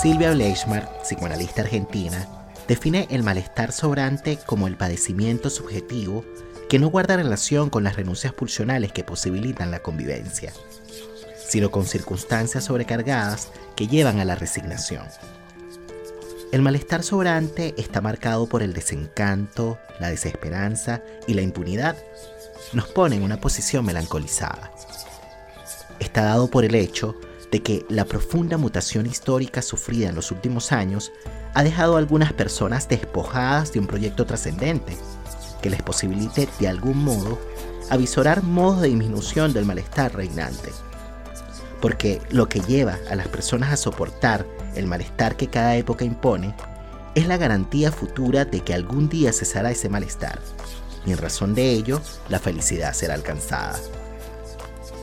Silvia Bleichmar, psicoanalista argentina, define el malestar sobrante como el padecimiento subjetivo que no guarda relación con las renuncias pulsionales que posibilitan la convivencia, sino con circunstancias sobrecargadas que llevan a la resignación. El malestar sobrante está marcado por el desencanto, la desesperanza y la impunidad. Nos pone en una posición melancolizada. Está dado por el hecho de que la profunda mutación histórica sufrida en los últimos años ha dejado a algunas personas despojadas de un proyecto trascendente que les posibilite de algún modo avisorar modos de disminución del malestar reinante. Porque lo que lleva a las personas a soportar el malestar que cada época impone es la garantía futura de que algún día cesará ese malestar, y en razón de ello, la felicidad será alcanzada.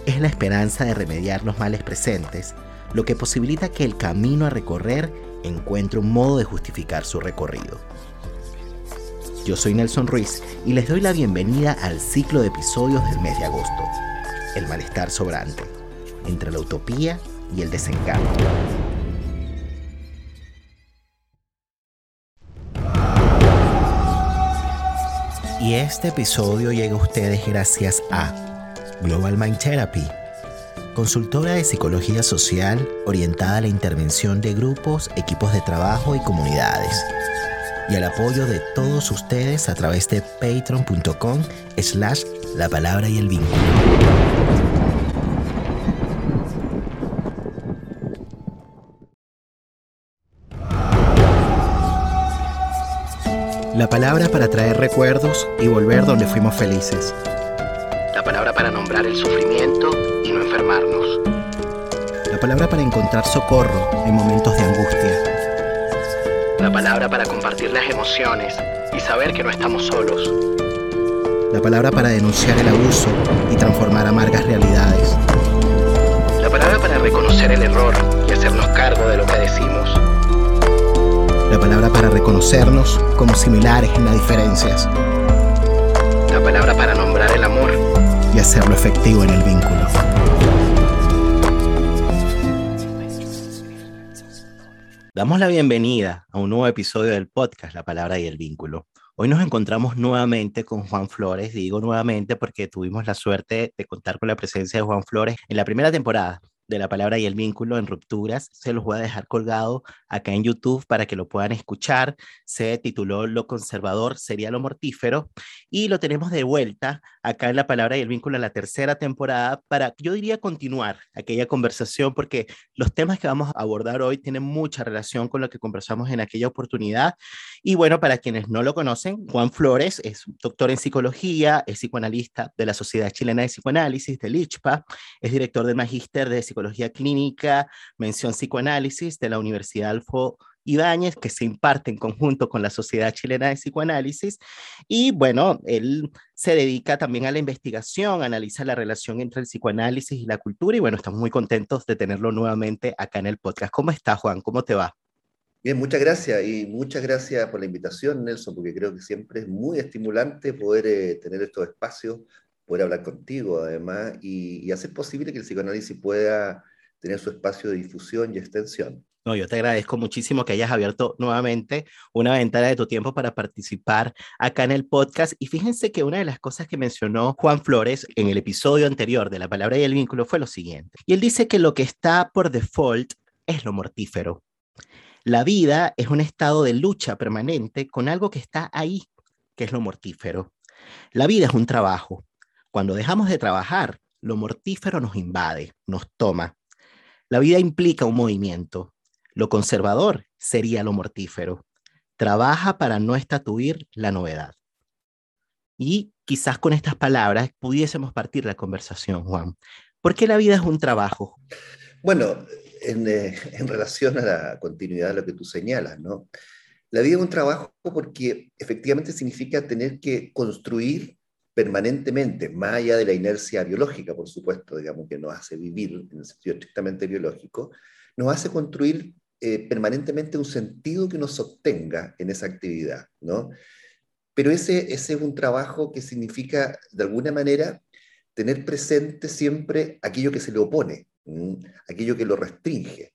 Es la esperanza de remediar los males presentes lo que posibilita que el camino a recorrer encuentre un modo de justificar su recorrido. Yo soy Nelson Ruiz y les doy la bienvenida al ciclo de episodios del mes de agosto, El malestar sobrante, entre la utopía y el desencanto. Y este episodio llega a ustedes gracias a Global Mind Therapy, consultora de psicología social orientada a la intervención de grupos, equipos de trabajo y comunidades y al apoyo de todos ustedes a través de patreon.com slash la palabra y el vínculo. La palabra para traer recuerdos y volver donde fuimos felices. La palabra para nombrar el sufrimiento y no enfermarnos. La palabra para encontrar socorro en momentos de angustia la palabra para compartir las emociones y saber que no estamos solos. La palabra para denunciar el abuso y transformar amargas realidades. La palabra para reconocer el error y hacernos cargo de lo que decimos. La palabra para reconocernos como similares en las diferencias. Hacerlo efectivo en el vínculo. Damos la bienvenida a un nuevo episodio del podcast La Palabra y el Vínculo. Hoy nos encontramos nuevamente con Juan Flores, digo nuevamente porque tuvimos la suerte de contar con la presencia de Juan Flores en la primera temporada de la palabra y el vínculo en rupturas. Se los voy a dejar colgado acá en YouTube para que lo puedan escuchar. Se tituló Lo conservador sería lo mortífero y lo tenemos de vuelta acá en la palabra y el vínculo en la tercera temporada para, yo diría, continuar aquella conversación porque los temas que vamos a abordar hoy tienen mucha relación con lo que conversamos en aquella oportunidad. Y bueno, para quienes no lo conocen, Juan Flores es doctor en psicología, es psicoanalista de la Sociedad Chilena de Psicoanálisis, del ICHPA, es director del Magíster de Psicología Psicología Clínica, mención Psicoanálisis de la Universidad Alfo Ibáñez, que se imparte en conjunto con la Sociedad Chilena de Psicoanálisis. Y bueno, él se dedica también a la investigación, analiza la relación entre el psicoanálisis y la cultura. Y bueno, estamos muy contentos de tenerlo nuevamente acá en el podcast. ¿Cómo está, Juan? ¿Cómo te va? Bien, muchas gracias y muchas gracias por la invitación, Nelson, porque creo que siempre es muy estimulante poder eh, tener estos espacios poder hablar contigo además y, hacer posible que el psicoanálisis pueda tener su espacio de difusión y extensión. No, yo te agradezco muchísimo que hayas abierto nuevamente una ventana de tu tiempo para participar acá en el podcast. Y fíjense que una de las cosas que mencionó Juan Flores en el episodio anterior de La Palabra y el Vínculo fue lo siguiente. Y él dice que lo que está por default es lo mortífero. La vida es un estado de lucha permanente con algo que está ahí, que es lo mortífero. La vida es un trabajo, cuando dejamos de trabajar, lo mortífero nos invade, nos toma. La vida implica un movimiento. Lo conservador sería lo mortífero. Trabaja para no estatuir la novedad. Y quizás con estas palabras pudiésemos partir la conversación, Juan. ¿Por qué la vida es un trabajo? Bueno, en, eh, en relación a la continuidad de lo que tú señalas, ¿no? La vida es un trabajo porque efectivamente significa tener que construir permanentemente, más allá de la inercia biológica, por supuesto, digamos, que nos hace vivir en el sentido estrictamente biológico, nos hace construir eh, permanentemente un sentido que nos sostenga en esa actividad, ¿no? Pero ese, ese es un trabajo que significa, de alguna manera, tener presente siempre aquello que se le opone, aquello que lo restringe.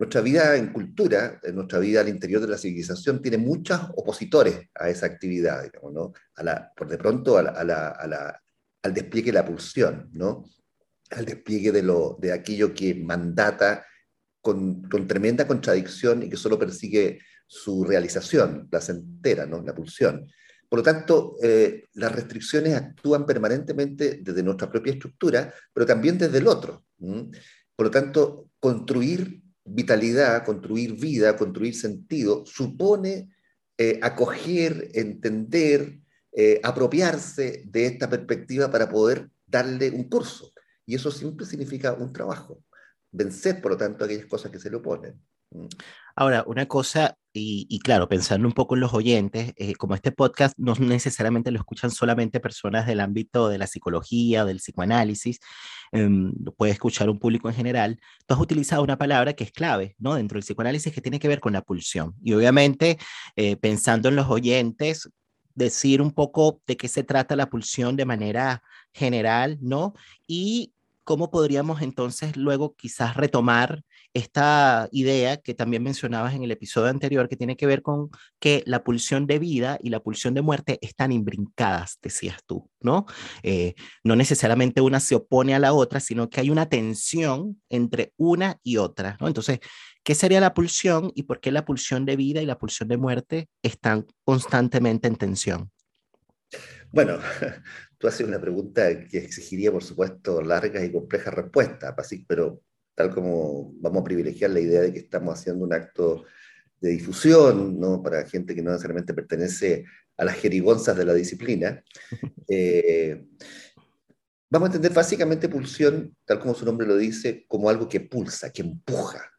Nuestra vida en cultura, nuestra vida al interior de la civilización, tiene muchos opositores a esa actividad, digamos, ¿no? A la, por de pronto a la, al despliegue de la pulsión, ¿no? Al despliegue de, lo, de aquello que mandata con, con tremenda contradicción y que solo persigue su realización placentera, ¿no? La pulsión. Por lo tanto, eh, las restricciones actúan permanentemente desde nuestra propia estructura, pero también desde el otro. Por lo tanto, construir vitalidad, construir vida, construir sentido, supone eh, acoger, entender, eh, apropiarse de esta perspectiva para poder darle un curso. Y eso siempre significa un trabajo. Vencer, por lo tanto, aquellas cosas que se le oponen. Ahora, una cosa, y, claro, pensando un poco en los oyentes, eh, como este podcast no necesariamente lo escuchan solamente personas del ámbito de la psicología o del psicoanálisis, lo puede escuchar un público en general, tú has utilizado una palabra que es clave, ¿no? Dentro del psicoanálisis que tiene que ver con la pulsión. Y obviamente, eh, pensando en los oyentes, decir un poco de qué se trata la pulsión de manera general, ¿no? Y cómo podríamos entonces luego quizás retomar esta idea que también mencionabas en el episodio anterior, que tiene que ver con que la pulsión de vida y la pulsión de muerte están imbrincadas, decías tú, ¿no? Eh, no necesariamente una se opone a la otra, sino que hay una tensión entre una y otra, ¿no? Entonces, ¿qué sería la pulsión y por qué la pulsión de vida y la pulsión de muerte están constantemente en tensión? Bueno, tú haces una pregunta que exigiría, por supuesto, largas y complejas respuestas, pero tal como vamos a privilegiar la idea de que estamos haciendo un acto de difusión, ¿no? para gente que no necesariamente pertenece a las jerigonzas de la disciplina, eh, vamos a entender básicamente pulsión, tal como su nombre lo dice, como algo que pulsa, que empuja,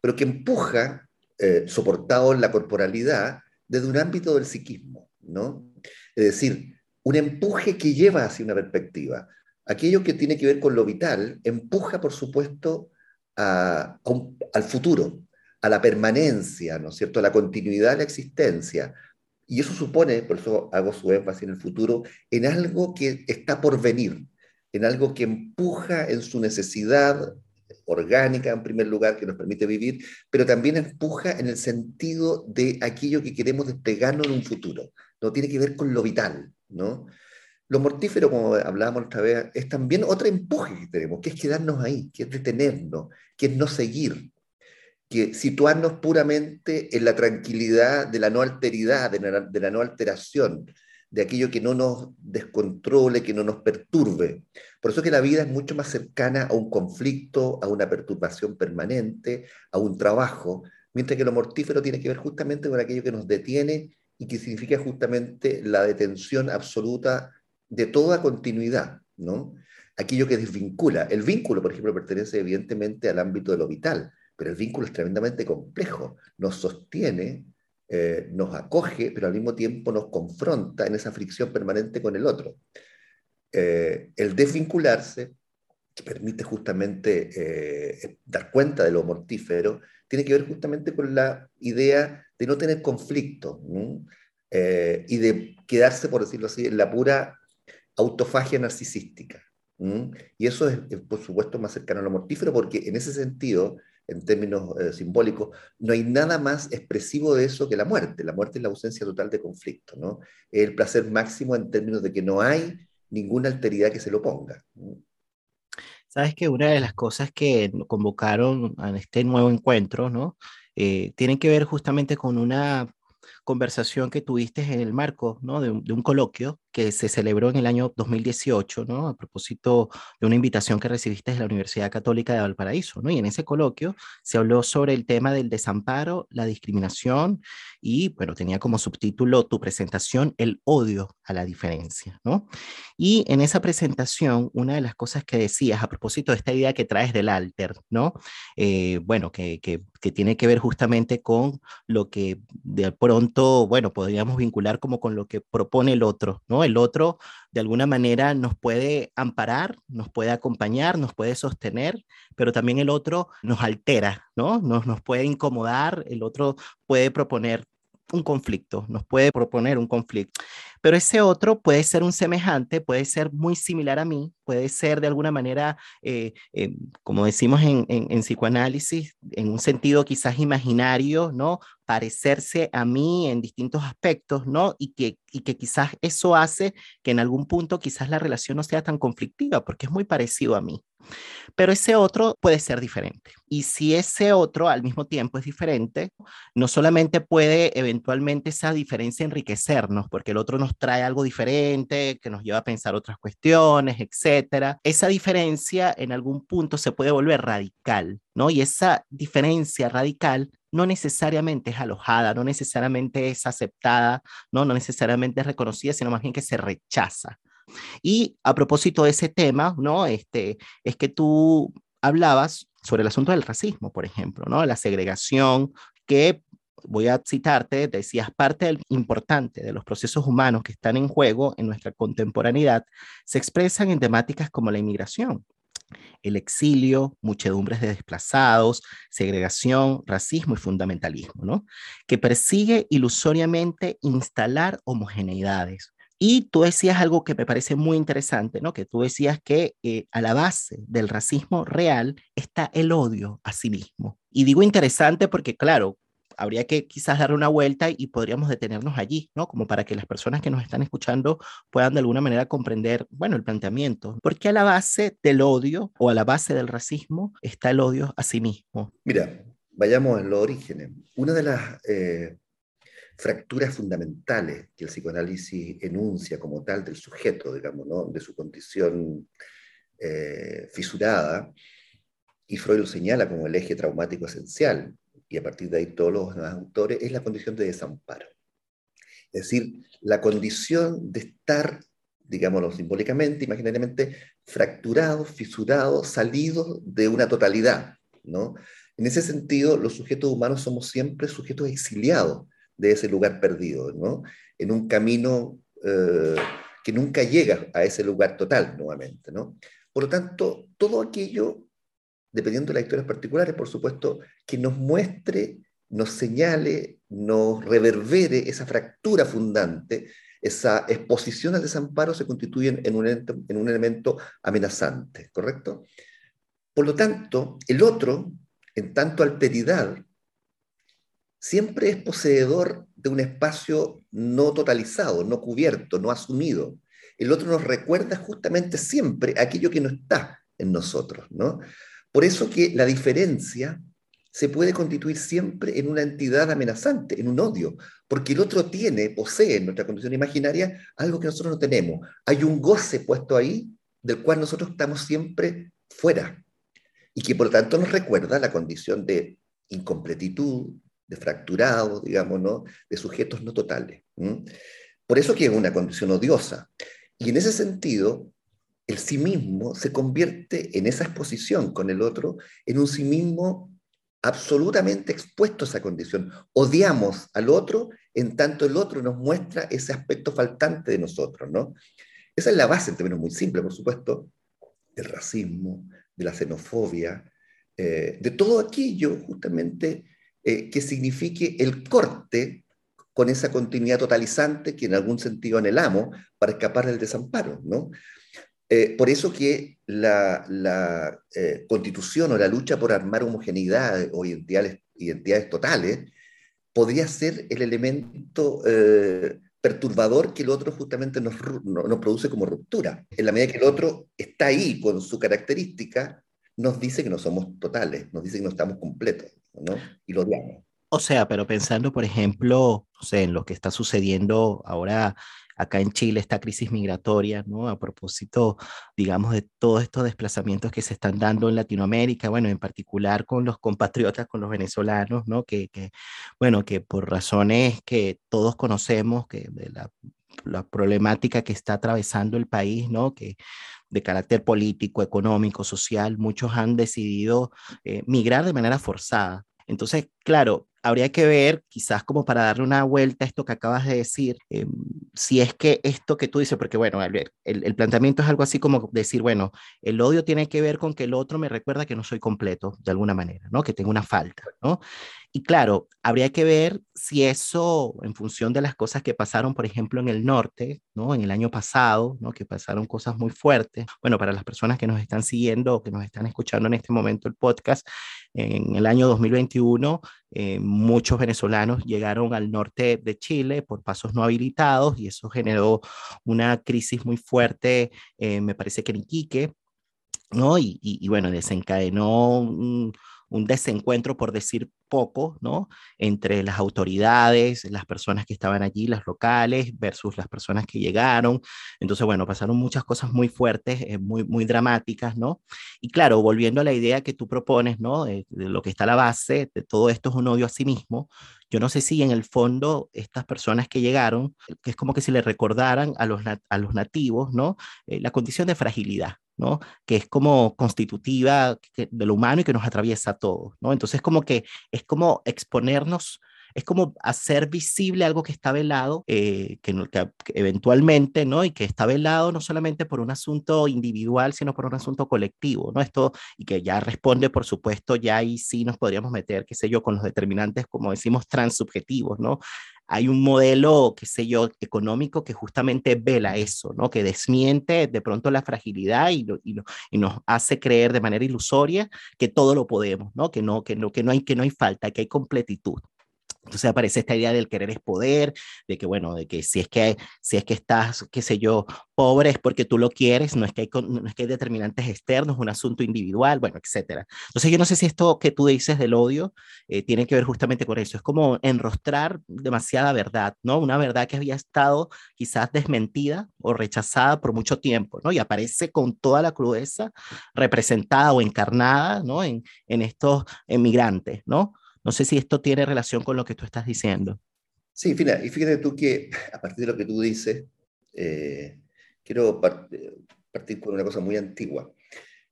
pero que empuja, eh, soportado en la corporalidad, desde un ámbito del psiquismo, ¿no? Es decir, un empuje que lleva hacia una perspectiva. Aquello que tiene que ver con lo vital empuja, por supuesto, al futuro, a la permanencia, ¿no es cierto?, a la continuidad de la existencia. Y eso supone, por eso hago su énfasis en el futuro, en algo que está por venir, en algo que empuja en su necesidad orgánica, en primer lugar, que nos permite vivir, pero también empuja en el sentido de aquello que queremos despegarnos en un futuro. No tiene que ver con lo vital, ¿no? Lo mortífero, como hablábamos otra vez, es también otro empuje que tenemos, que es quedarnos ahí, que es detenernos, que es no seguir, que situarnos puramente en la tranquilidad de la no alteridad, de la, de la no alteración, de aquello que no nos descontrole, que no nos perturbe. Por eso que la vida es mucho más cercana a un conflicto, a una perturbación permanente, a un trabajo, mientras que lo mortífero tiene que ver justamente con aquello que nos detiene y que significa justamente la detención absoluta de toda continuidad, ¿no? Aquello que desvincula. El vínculo, por ejemplo, pertenece evidentemente al ámbito de lo vital, pero el vínculo es tremendamente complejo. Nos sostiene, eh, nos acoge, pero al mismo tiempo nos confronta en esa fricción permanente con el otro. Eh, el desvincularse, que permite justamente eh, dar cuenta de lo mortífero, tiene que ver justamente con la idea de no tener conflicto y de quedarse, por decirlo así, en la pura autofagia narcisística. Y eso es, por supuesto, más cercano a lo mortífero, porque en ese sentido, en términos eh, simbólicos, no hay nada más expresivo de eso que la muerte. La muerte es la ausencia total de conflicto, ¿no? el placer máximo en términos de que no hay ninguna alteridad que se lo ponga. Sabes que una de las cosas que convocaron a este nuevo encuentro, ¿no? Eh, tienen que ver justamente con una conversación que tuviste en el marco ¿no? de, un, coloquio que se celebró en el año 2018, ¿no? a propósito de una invitación que recibiste de la Universidad Católica de Valparaíso. ¿no? Y en ese coloquio se habló sobre el tema del desamparo, la discriminación y, bueno, tenía como subtítulo tu presentación, el odio a la diferencia. ¿no? Y en esa presentación, una de las cosas que decías a propósito de esta idea que traes del alter, ¿no? Eh, bueno, que, que, que tiene que ver justamente con lo que de pronto, bueno, podríamos vincular como con lo que propone el otro, ¿no? El otro de alguna manera nos puede amparar, nos puede acompañar, nos puede sostener, pero también el otro nos altera, ¿no? Nos, nos puede incomodar, el otro puede proponer un conflicto, nos puede proponer un conflicto. Pero ese otro puede ser un semejante, puede ser muy similar a mí, puede ser de alguna manera, eh, eh, como decimos en, en, psicoanálisis, en un sentido quizás imaginario, ¿no? Parecerse a mí en distintos aspectos, ¿no? Y que, y que quizás eso hace que en algún punto quizás la relación no sea tan conflictiva, porque es muy parecido a mí. Pero ese otro puede ser diferente. Y si ese otro al mismo tiempo es diferente, no solamente puede eventualmente esa diferencia enriquecernos, porque el otro nos trae algo diferente, que nos lleva a pensar otras cuestiones, etcétera. Esa diferencia en algún punto se puede volver radical, ¿no? Y esa diferencia radical no necesariamente es alojada, no necesariamente es aceptada, no, no necesariamente es reconocida, sino más bien que se rechaza. Y a propósito de ese tema, ¿no? Este, es que tú hablabas sobre el asunto del racismo, por ejemplo, ¿no? La segregación que voy a citarte, decías, parte del, importante de los procesos humanos que están en juego en nuestra contemporaneidad se expresan en temáticas como la inmigración, el exilio, muchedumbres de desplazados, segregación, racismo y fundamentalismo, ¿no? Que persigue ilusoriamente instalar homogeneidades, y tú decías algo que me parece muy interesante, ¿no? Que tú decías que eh, a la base del racismo real está el odio a sí mismo. Y digo interesante porque, claro, habría que quizás darle una vuelta y podríamos detenernos allí, ¿no? Como para que las personas que nos están escuchando puedan de alguna manera comprender, bueno, el planteamiento. Porque a la base del odio o a la base del racismo está el odio a sí mismo. Mira, vayamos en los orígenes. Una de las eh, fracturas fundamentales que el psicoanálisis enuncia como tal del sujeto, digamos, ¿no? de su condición eh, fisurada, y Freud lo señala como el eje traumático esencial, y a partir de ahí todos los autores, es la condición de desamparo. Es decir, la condición de estar, digámoslo simbólicamente, imaginariamente, fracturado, fisurado, salido de una totalidad. ¿no? En ese sentido, los sujetos humanos somos siempre sujetos exiliados de ese lugar perdido, ¿no? En un camino eh, que nunca llega a ese lugar total nuevamente, ¿no? Por lo tanto, todo aquello, dependiendo de las historias particulares, por supuesto, que nos muestre, nos señale, nos reverbere esa fractura fundante, esa exposición al desamparo se constituyen en un, en un elemento amenazante, ¿correcto? Por lo tanto, el otro, en tanto alteridad, siempre es poseedor de un espacio no totalizado, no cubierto, no asumido. El otro nos recuerda justamente siempre aquello que no está en nosotros, ¿no? Por eso que la diferencia se puede constituir siempre en una entidad amenazante, en un odio, porque el otro tiene, posee en nuestra condición imaginaria algo que nosotros no tenemos. Hay un goce puesto ahí del cual nosotros estamos siempre fuera y que por lo tanto nos recuerda la condición de incompletitud, de fracturado, digamos, de sujetos no totales. Por eso que es una condición odiosa. Y en ese sentido, el sí mismo se convierte en esa exposición con el otro, en un sí mismo absolutamente expuesto a esa condición. Odiamos al otro en tanto el otro nos muestra ese aspecto faltante de nosotros, ¿no? Esa es la base, en términos muy simples, por supuesto, del racismo, de la xenofobia, eh, de todo aquello justamente eh, que signifique el corte con esa continuidad totalizante que en algún sentido anhelamos para escapar del desamparo. ¿no? Eh, por eso que la, eh, constitución o la lucha por armar homogeneidad o identidades, identidades totales podría ser el elemento perturbador que el otro justamente nos, nos, produce como ruptura. En la medida que el otro está ahí con su característica, nos dice que no somos totales, nos dice que no estamos completos. Y lo odiamos. O sea, pero pensando, por ejemplo, en lo que está sucediendo ahora acá en Chile, esta crisis migratoria, ¿no? A propósito, digamos, de todos estos desplazamientos que se están dando en Latinoamérica, bueno, en particular con los compatriotas, con los venezolanos, ¿no? Que, bueno, que por razones que todos conocemos, que de la, la problemática que está atravesando el país, ¿no? Que de carácter político, económico, social, muchos han decidido eh, migrar de manera forzada. Entonces, claro, habría que ver, quizás como para darle una vuelta a esto que acabas de decir, em, si es que esto que tú dices, porque bueno, el, el, planteamiento es algo así como decir, bueno, el odio tiene que ver con que el otro me recuerda que no soy completo de alguna manera, ¿no? Que tengo una falta, ¿no? Y claro, habría que ver si eso, en función de las cosas que pasaron, por ejemplo, en el norte, ¿no? En el año pasado, ¿no? Que pasaron cosas muy fuertes. Bueno, para las personas que nos están siguiendo que nos están escuchando en este momento el podcast, en el año 2021, eh, muchos venezolanos llegaron al norte de Chile por pasos no habilitados y eso generó una crisis muy fuerte, eh, me parece que en Iquique, ¿no? Y, y, bueno, desencadenó un desencuentro, por decir poco, ¿no? Entre las autoridades, las personas que estaban allí, las locales, versus las personas que llegaron. Entonces, bueno, pasaron muchas cosas muy fuertes, eh, muy, muy dramáticas, ¿no? Y claro, volviendo a la idea que tú propones, ¿no? De, lo que está a la base de todo esto es un odio a sí mismo. Yo no sé si en el fondo estas personas que llegaron, que es como que si le recordaran a los, a los nativos, ¿no? Eh, la condición de fragilidad, ¿no? Que es como constitutiva de lo humano y que nos atraviesa a todos, ¿no? Entonces como que es como exponernos, es como hacer visible algo que está velado, eh, que, que, eventualmente, ¿no? Y que está velado no solamente por un asunto individual, sino por un asunto colectivo, ¿no? Esto, y que ya responde, por supuesto, ya ahí sí nos podríamos meter, qué sé yo, con los determinantes, como decimos, transsubjetivos, ¿no? Hay un modelo, qué sé yo, económico que justamente vela eso, ¿no? Que desmiente de pronto la fragilidad y, y, y, nos hace creer de manera ilusoria que todo lo podemos, ¿no? Que no, que no, que no, hay, que no hay falta, que hay completitud. Entonces aparece esta idea del querer es poder, de que bueno, de que si es que, si es que estás, qué sé yo, pobre es porque tú lo quieres, no es que hay, no es que hay determinantes externos, un asunto individual, bueno, etcétera. Entonces yo no sé si esto que tú dices del odio eh, tiene que ver justamente con eso, es como enrostrar demasiada verdad, ¿no? Una verdad que había estado quizás desmentida o rechazada por mucho tiempo, ¿no? Y aparece con toda la crudeza representada o encarnada, ¿no? En, en estos emigrantes, ¿no? No sé si esto tiene relación con lo que tú estás diciendo. Sí, fíjate, y fíjate tú que a partir de lo que tú dices, eh, quiero partir con una cosa muy antigua.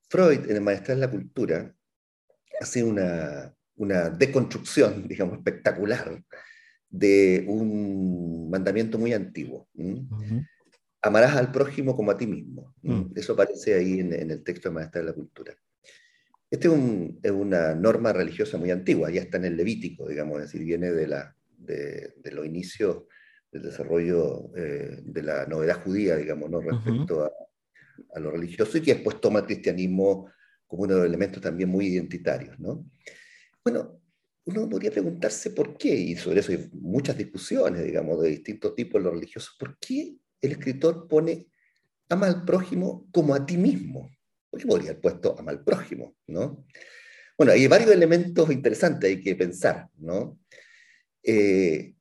Freud, en el Maestral de la Cultura, hace una, una deconstrucción, digamos, espectacular de un mandamiento muy antiguo. Amarás al prójimo como a ti mismo. Mm. Eso aparece ahí en, en, el texto de Maestral de la Cultura. Esta es, una norma religiosa muy antigua, ya está en el Levítico, digamos, es decir, viene de, la, de, los inicios del desarrollo eh, de la novedad judía, digamos, ¿no? respecto a, a, lo religioso y que después toma el cristianismo como uno de los elementos también muy identitarios. ¿no? Bueno, uno podría preguntarse por qué, y sobre eso hay muchas discusiones, digamos, de distintos tipos en lo religioso, ¿por qué el escritor pone ama al prójimo como a ti mismo? Qué podría haber puesto ama al prójimo, ¿no? Bueno, hay varios elementos interesantes hay que pensar, ¿no? Eh,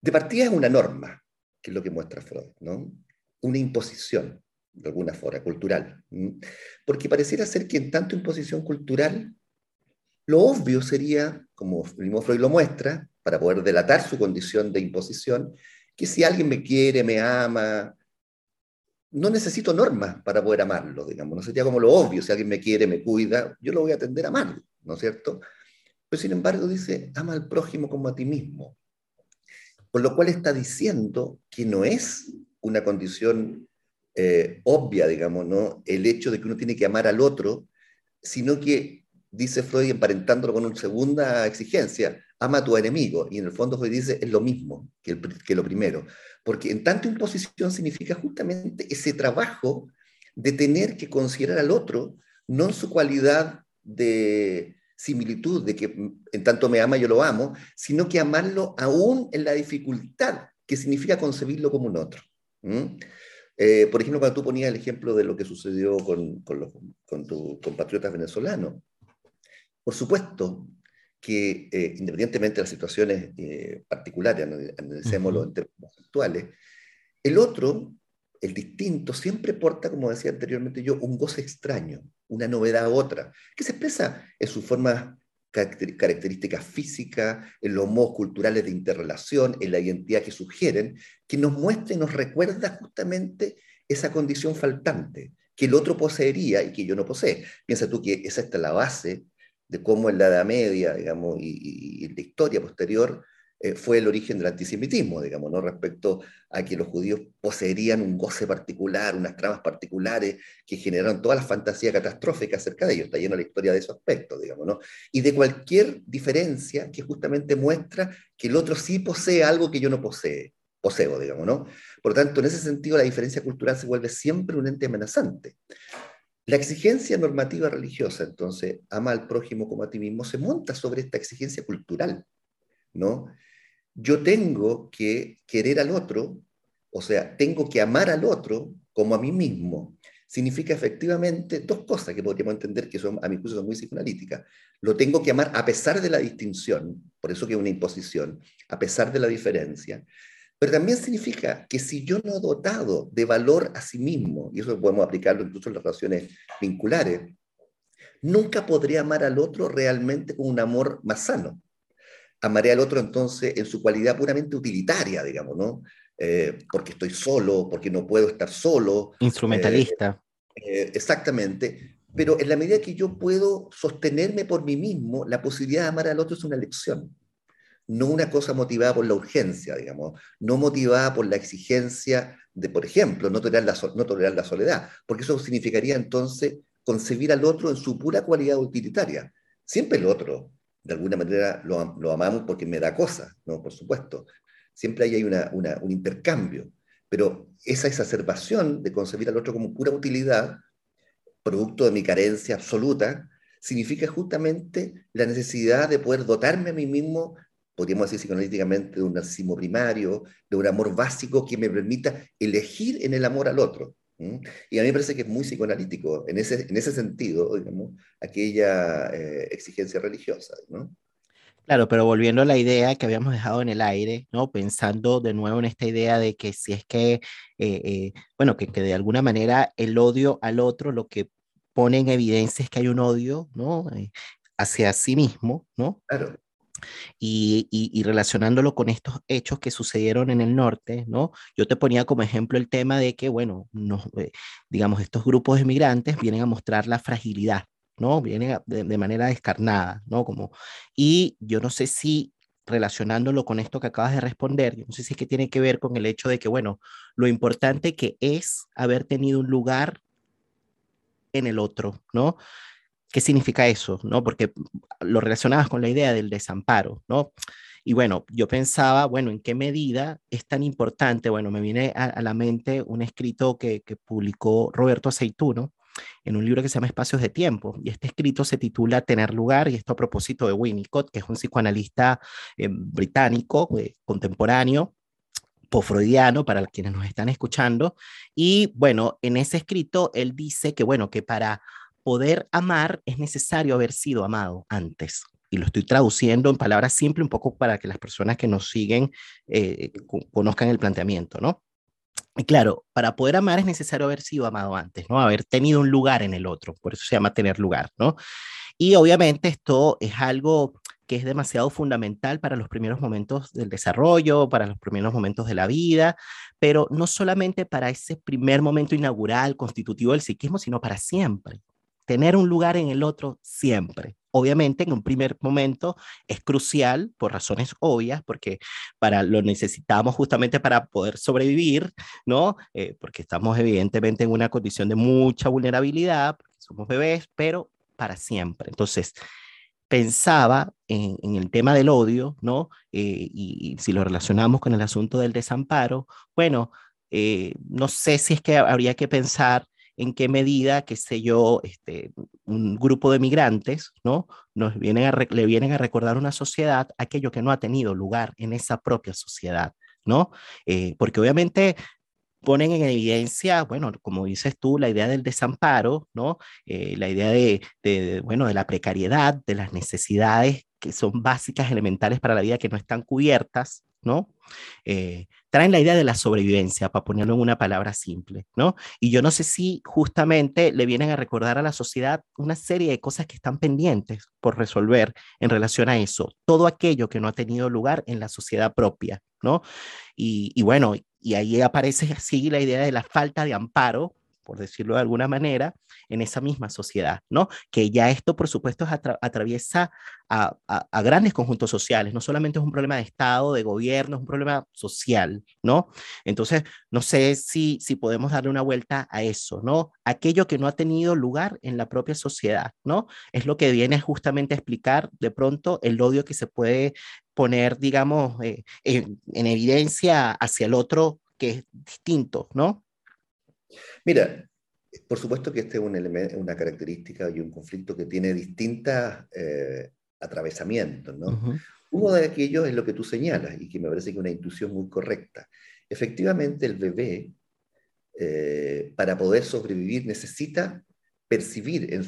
de partida es una norma, que es lo que muestra Freud, ¿no? Una imposición, de alguna forma, cultural. Porque pareciera ser que en tanto imposición cultural, lo obvio sería, como mismo Freud lo muestra, para poder delatar su condición de imposición, que si alguien me quiere, me ama, no necesito normas para poder amarlo, digamos, no sería como lo obvio, si alguien me quiere, me cuida, yo lo voy a atender a amarlo, ¿no es cierto? Pero sin embargo dice, ama al prójimo como a ti mismo, con lo cual está diciendo que no es una condición eh, obvia, digamos, ¿no? El hecho de que uno tiene que amar al otro, sino que, dice Freud, emparentándolo con una segunda exigencia, ama a tu enemigo, y en el fondo Freud dice, es lo mismo que, lo primero porque en tanto imposición significa justamente ese trabajo de tener que considerar al otro, no en su cualidad de similitud, de que en tanto me ama yo lo amo, sino que amarlo aún en la dificultad, que significa concebirlo como un otro. Eh, por ejemplo, cuando tú ponías el ejemplo de lo que sucedió con, con, con tus compatriotas venezolanos, por supuesto, que eh, independientemente de las situaciones eh, particulares, analicémoslo en términos actuales, el otro, el distinto, siempre porta, como decía anteriormente yo, un goce extraño, una novedad otra, que se expresa en sus formas características físicas, en los modos culturales de interrelación, en la identidad que sugieren, que nos muestra y nos recuerda justamente esa condición faltante que el otro poseería y que yo no posee. Piensa tú que esa es la base de cómo en la Edad Media, digamos, y, en la historia posterior, eh, fue el origen del antisemitismo, digamos, ¿no? respecto a que los judíos poseerían un goce particular, unas tramas particulares que generaron todas las fantasías catastróficas acerca de ellos. Está llena la historia de esos aspectos, digamos, ¿no? Y de cualquier diferencia que justamente muestra que el otro sí posee algo que yo no posee, poseo, digamos, ¿no? Por lo tanto, en ese sentido, la diferencia cultural se vuelve siempre un ente amenazante. La exigencia normativa religiosa, entonces, ama al prójimo como a ti mismo, se monta sobre esta exigencia cultural, ¿no? Yo tengo que querer al otro, o sea, tengo que amar al otro como a mí mismo. Significa efectivamente dos cosas que podríamos entender que son, a mi juicio, son muy psicoanalíticas. Lo tengo que amar a pesar de la distinción, por eso que es una imposición, a pesar de la diferencia. Pero también significa que si yo no he dotado de valor a sí mismo, y eso podemos aplicarlo incluso en las relaciones vinculares, nunca podría amar al otro realmente con un amor más sano. Amaré al otro entonces en su cualidad puramente utilitaria, digamos, ¿no? Eh, porque estoy solo, porque no puedo estar solo. Instrumentalista. Eh, eh, exactamente. Pero en la medida que yo puedo sostenerme por mí mismo, la posibilidad de amar al otro es una elección no una cosa motivada por la urgencia, digamos, no motivada por la exigencia de, por ejemplo, no tolerar la, no tolerar la soledad, porque eso significaría entonces concebir al otro en su pura cualidad utilitaria. Siempre el otro, de alguna manera, lo, amamos porque me da cosas, ¿no? Por supuesto. Siempre hay una, un intercambio, pero esa exacerbación de concebir al otro como pura utilidad, producto de mi carencia absoluta, significa justamente la necesidad de poder dotarme a mí mismo podríamos decir psicoanalíticamente, de un narcisismo primario, de un amor básico que me permita elegir en el amor al otro. Y a mí me parece que es muy psicoanalítico en ese, en ese sentido, digamos, aquella eh, exigencia religiosa. ¿no? Claro, pero volviendo a la idea que habíamos dejado en el aire, ¿no? Pensando de nuevo en esta idea de que si es que, eh, eh, bueno, que, que, de alguna manera el odio al otro lo que pone en evidencia es que hay un odio, ¿no? hacia sí mismo, ¿no? Claro. Y, relacionándolo con estos hechos que sucedieron en el norte, ¿no? Yo te ponía como ejemplo el tema de que, bueno, eh, digamos, estos grupos de migrantes vienen a mostrar la fragilidad, ¿no? Vienen de, manera descarnada, ¿no? Como, y yo no sé si relacionándolo con esto que acabas de responder, yo no sé si es que tiene que ver con el hecho de que, bueno, lo importante que es haber tenido un lugar en el otro, ¿no? ¿Qué significa eso? ¿no? Porque lo relacionabas con la idea del desamparo, ¿no? Y bueno, yo pensaba, bueno, ¿en qué medida es tan importante? Bueno, me viene a, la mente un escrito que, publicó Roberto Aceituno en un libro que se llama Espacios de Tiempo. Y este escrito se titula Tener lugar, y esto a propósito de Winnicott, que es un psicoanalista eh, británico eh, contemporáneo, pofreudiano, para quienes nos están escuchando. Y bueno, en ese escrito él dice que, bueno, que para poder amar es necesario haber sido amado antes. Y lo estoy traduciendo en palabras simples un poco para que las personas que nos siguen eh, conozcan el planteamiento, ¿no? Y claro, para poder amar es necesario haber sido amado antes, ¿no? Haber tenido un lugar en el otro, por eso se llama tener lugar, ¿no? Y obviamente esto es algo que es demasiado fundamental para los primeros momentos del desarrollo, para los primeros momentos de la vida, pero no solamente para ese primer momento inaugural, constitutivo del psiquismo, sino para siempre tener un lugar en el otro siempre. Obviamente, en un primer momento es crucial por razones obvias, porque para lo necesitamos justamente para poder sobrevivir, ¿no? Eh, porque estamos evidentemente en una condición de mucha vulnerabilidad, porque somos bebés, pero para siempre. Entonces, pensaba en, el tema del odio, ¿no? Eh, y, si lo relacionamos con el asunto del desamparo, bueno, eh, no sé si es que habría que pensar en qué medida, qué sé yo, este, un grupo de migrantes, ¿no? Nos vienen a le vienen a recordar una sociedad aquello que no ha tenido lugar en esa propia sociedad, ¿no? Eh, porque obviamente ponen en evidencia, bueno, como dices tú, la idea del desamparo, ¿no? Eh, la idea de, de, bueno, de la precariedad, de las necesidades que son básicas, elementales para la vida, que no están cubiertas, ¿no? Eh, traen la idea de la sobrevivencia, para ponerlo en una palabra simple, ¿no? Y yo no sé si justamente le vienen a recordar a la sociedad una serie de cosas que están pendientes por resolver en relación a eso, todo aquello que no ha tenido lugar en la sociedad propia, ¿no? Y, bueno, y ahí aparece así la idea de la falta de amparo por decirlo de alguna manera, en esa misma sociedad, ¿no? Que ya esto, por supuesto, atraviesa a, grandes conjuntos sociales, no solamente es un problema de Estado, de gobierno, es un problema social, ¿no? Entonces, no sé si, si podemos darle una vuelta a eso, ¿no? Aquello que no ha tenido lugar en la propia sociedad, ¿no? Es lo que viene justamente a explicar de pronto el odio que se puede poner, digamos, eh, en, en evidencia hacia el otro que es distinto, ¿no? Mira, por supuesto que este es un una característica y un conflicto que tiene distintos eh, atravesamientos, ¿no? Uno de aquellos es lo que tú señalas y que me parece que es una intuición muy correcta. Efectivamente, el bebé, eh, para poder sobrevivir, necesita percibir en,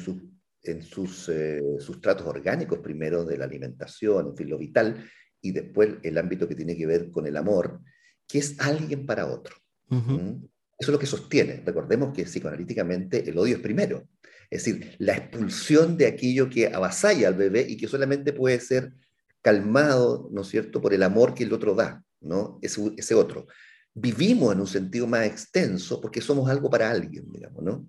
en sus eh, sustratos orgánicos, primero de la alimentación, en fin, lo vital, y después el ámbito que tiene que ver con el amor, que es alguien para otro. ¿Mm? Eso es lo que sostiene. Recordemos que psicoanalíticamente el odio es primero. Es decir, la expulsión de aquello que avasalla al bebé y que solamente puede ser calmado, ¿no es cierto?, por el amor que el otro da, ¿no? Ese, otro. Vivimos en un sentido más extenso porque somos algo para alguien, digamos, ¿no?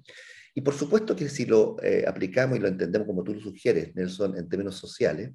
Y por supuesto que si lo eh, aplicamos y lo entendemos como tú lo sugieres, Nelson, en términos sociales,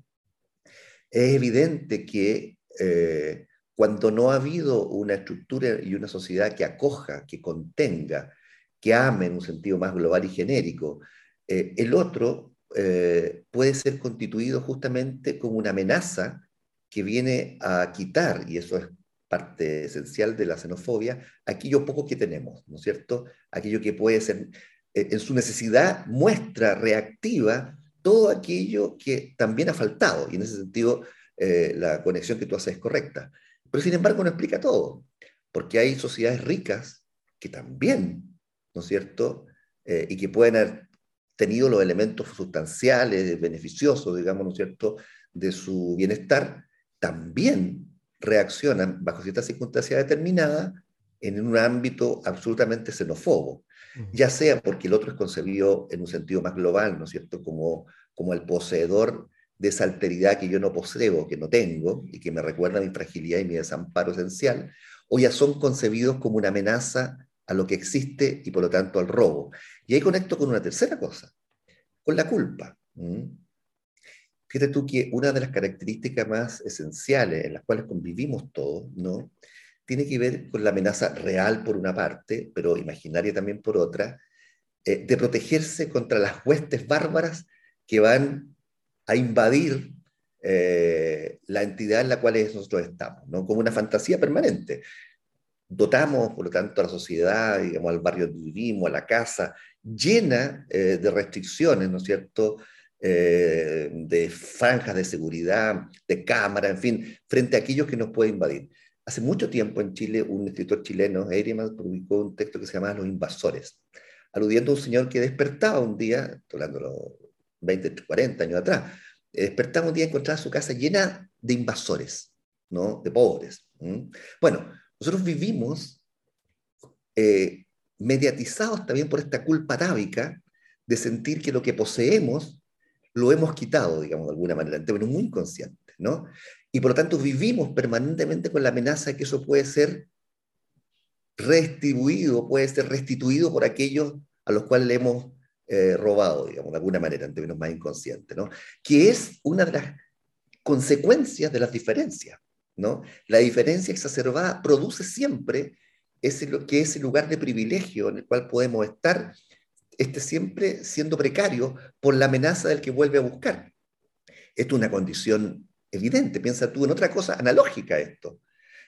es evidente que eh, cuando no ha habido una estructura y una sociedad que acoja, que contenga, que ame en un sentido más global y genérico, eh, el otro eh, puede ser constituido justamente como una amenaza que viene a quitar, y eso es parte esencial de la xenofobia, aquello poco que tenemos, ¿no es cierto? Aquello que puede ser, eh, en su necesidad, muestra reactiva todo aquello que también ha faltado, y en ese sentido la conexión que tú haces es correcta. Pero sin embargo no explica todo, porque hay sociedades ricas que también, ¿no es cierto? Eh, y que pueden haber tenido los elementos sustanciales, beneficiosos, digamos, ¿no es cierto?, de su bienestar, también reaccionan bajo ciertas circunstancias determinadas en un ámbito absolutamente xenófobo, ya sea porque el otro es concebido en un sentido más global, ¿no es cierto?, como, como el poseedor de esa alteridad que yo no poseo, que no tengo, y que me recuerda mi fragilidad y mi desamparo esencial, o ya son concebidos como una amenaza a lo que existe y por lo tanto al robo. Y ahí conecto con una tercera cosa, con la culpa. Fíjate tú que una de las características más esenciales en las cuales convivimos todos, ¿no? Tiene que ver con la amenaza real por una parte, pero imaginaria también por otra, eh, de protegerse contra las huestes bárbaras que van a invadir eh, la entidad en la cual nosotros estamos, ¿no? como una fantasía permanente. Dotamos, por lo tanto, a la sociedad, digamos, al barrio donde vivimos, a la casa, llena eh, de restricciones, ¿no es cierto?, eh, de franjas de seguridad, de cámara, en fin, frente a aquellos que nos pueden invadir. Hace mucho tiempo en Chile, un escritor chileno, Eiriman, publicó un texto que se llamaba Los invasores, aludiendo a un señor que despertaba un día, hablando 20, 40 años atrás, eh, despertaba un día y encontraba su casa llena de invasores, ¿no? de pobres. Bueno, nosotros vivimos eh, mediatizados también por esta culpa atávica de sentir que lo que poseemos lo hemos quitado, digamos, de alguna manera, en términos muy inconscientes, ¿no? Y por lo tanto vivimos permanentemente con la amenaza de que eso puede ser redistribuido, puede ser restituido por aquellos a los cuales le hemos eh, robado, digamos, de alguna manera, en términos más inconscientes, ¿no? Que es una de las consecuencias de las diferencias, ¿no? La diferencia exacerbada produce siempre ese, que ese lugar de privilegio en el cual podemos estar, esté siempre siendo precario por la amenaza del que vuelve a buscar. Esto es una condición evidente. Piensa tú en otra cosa analógica a esto.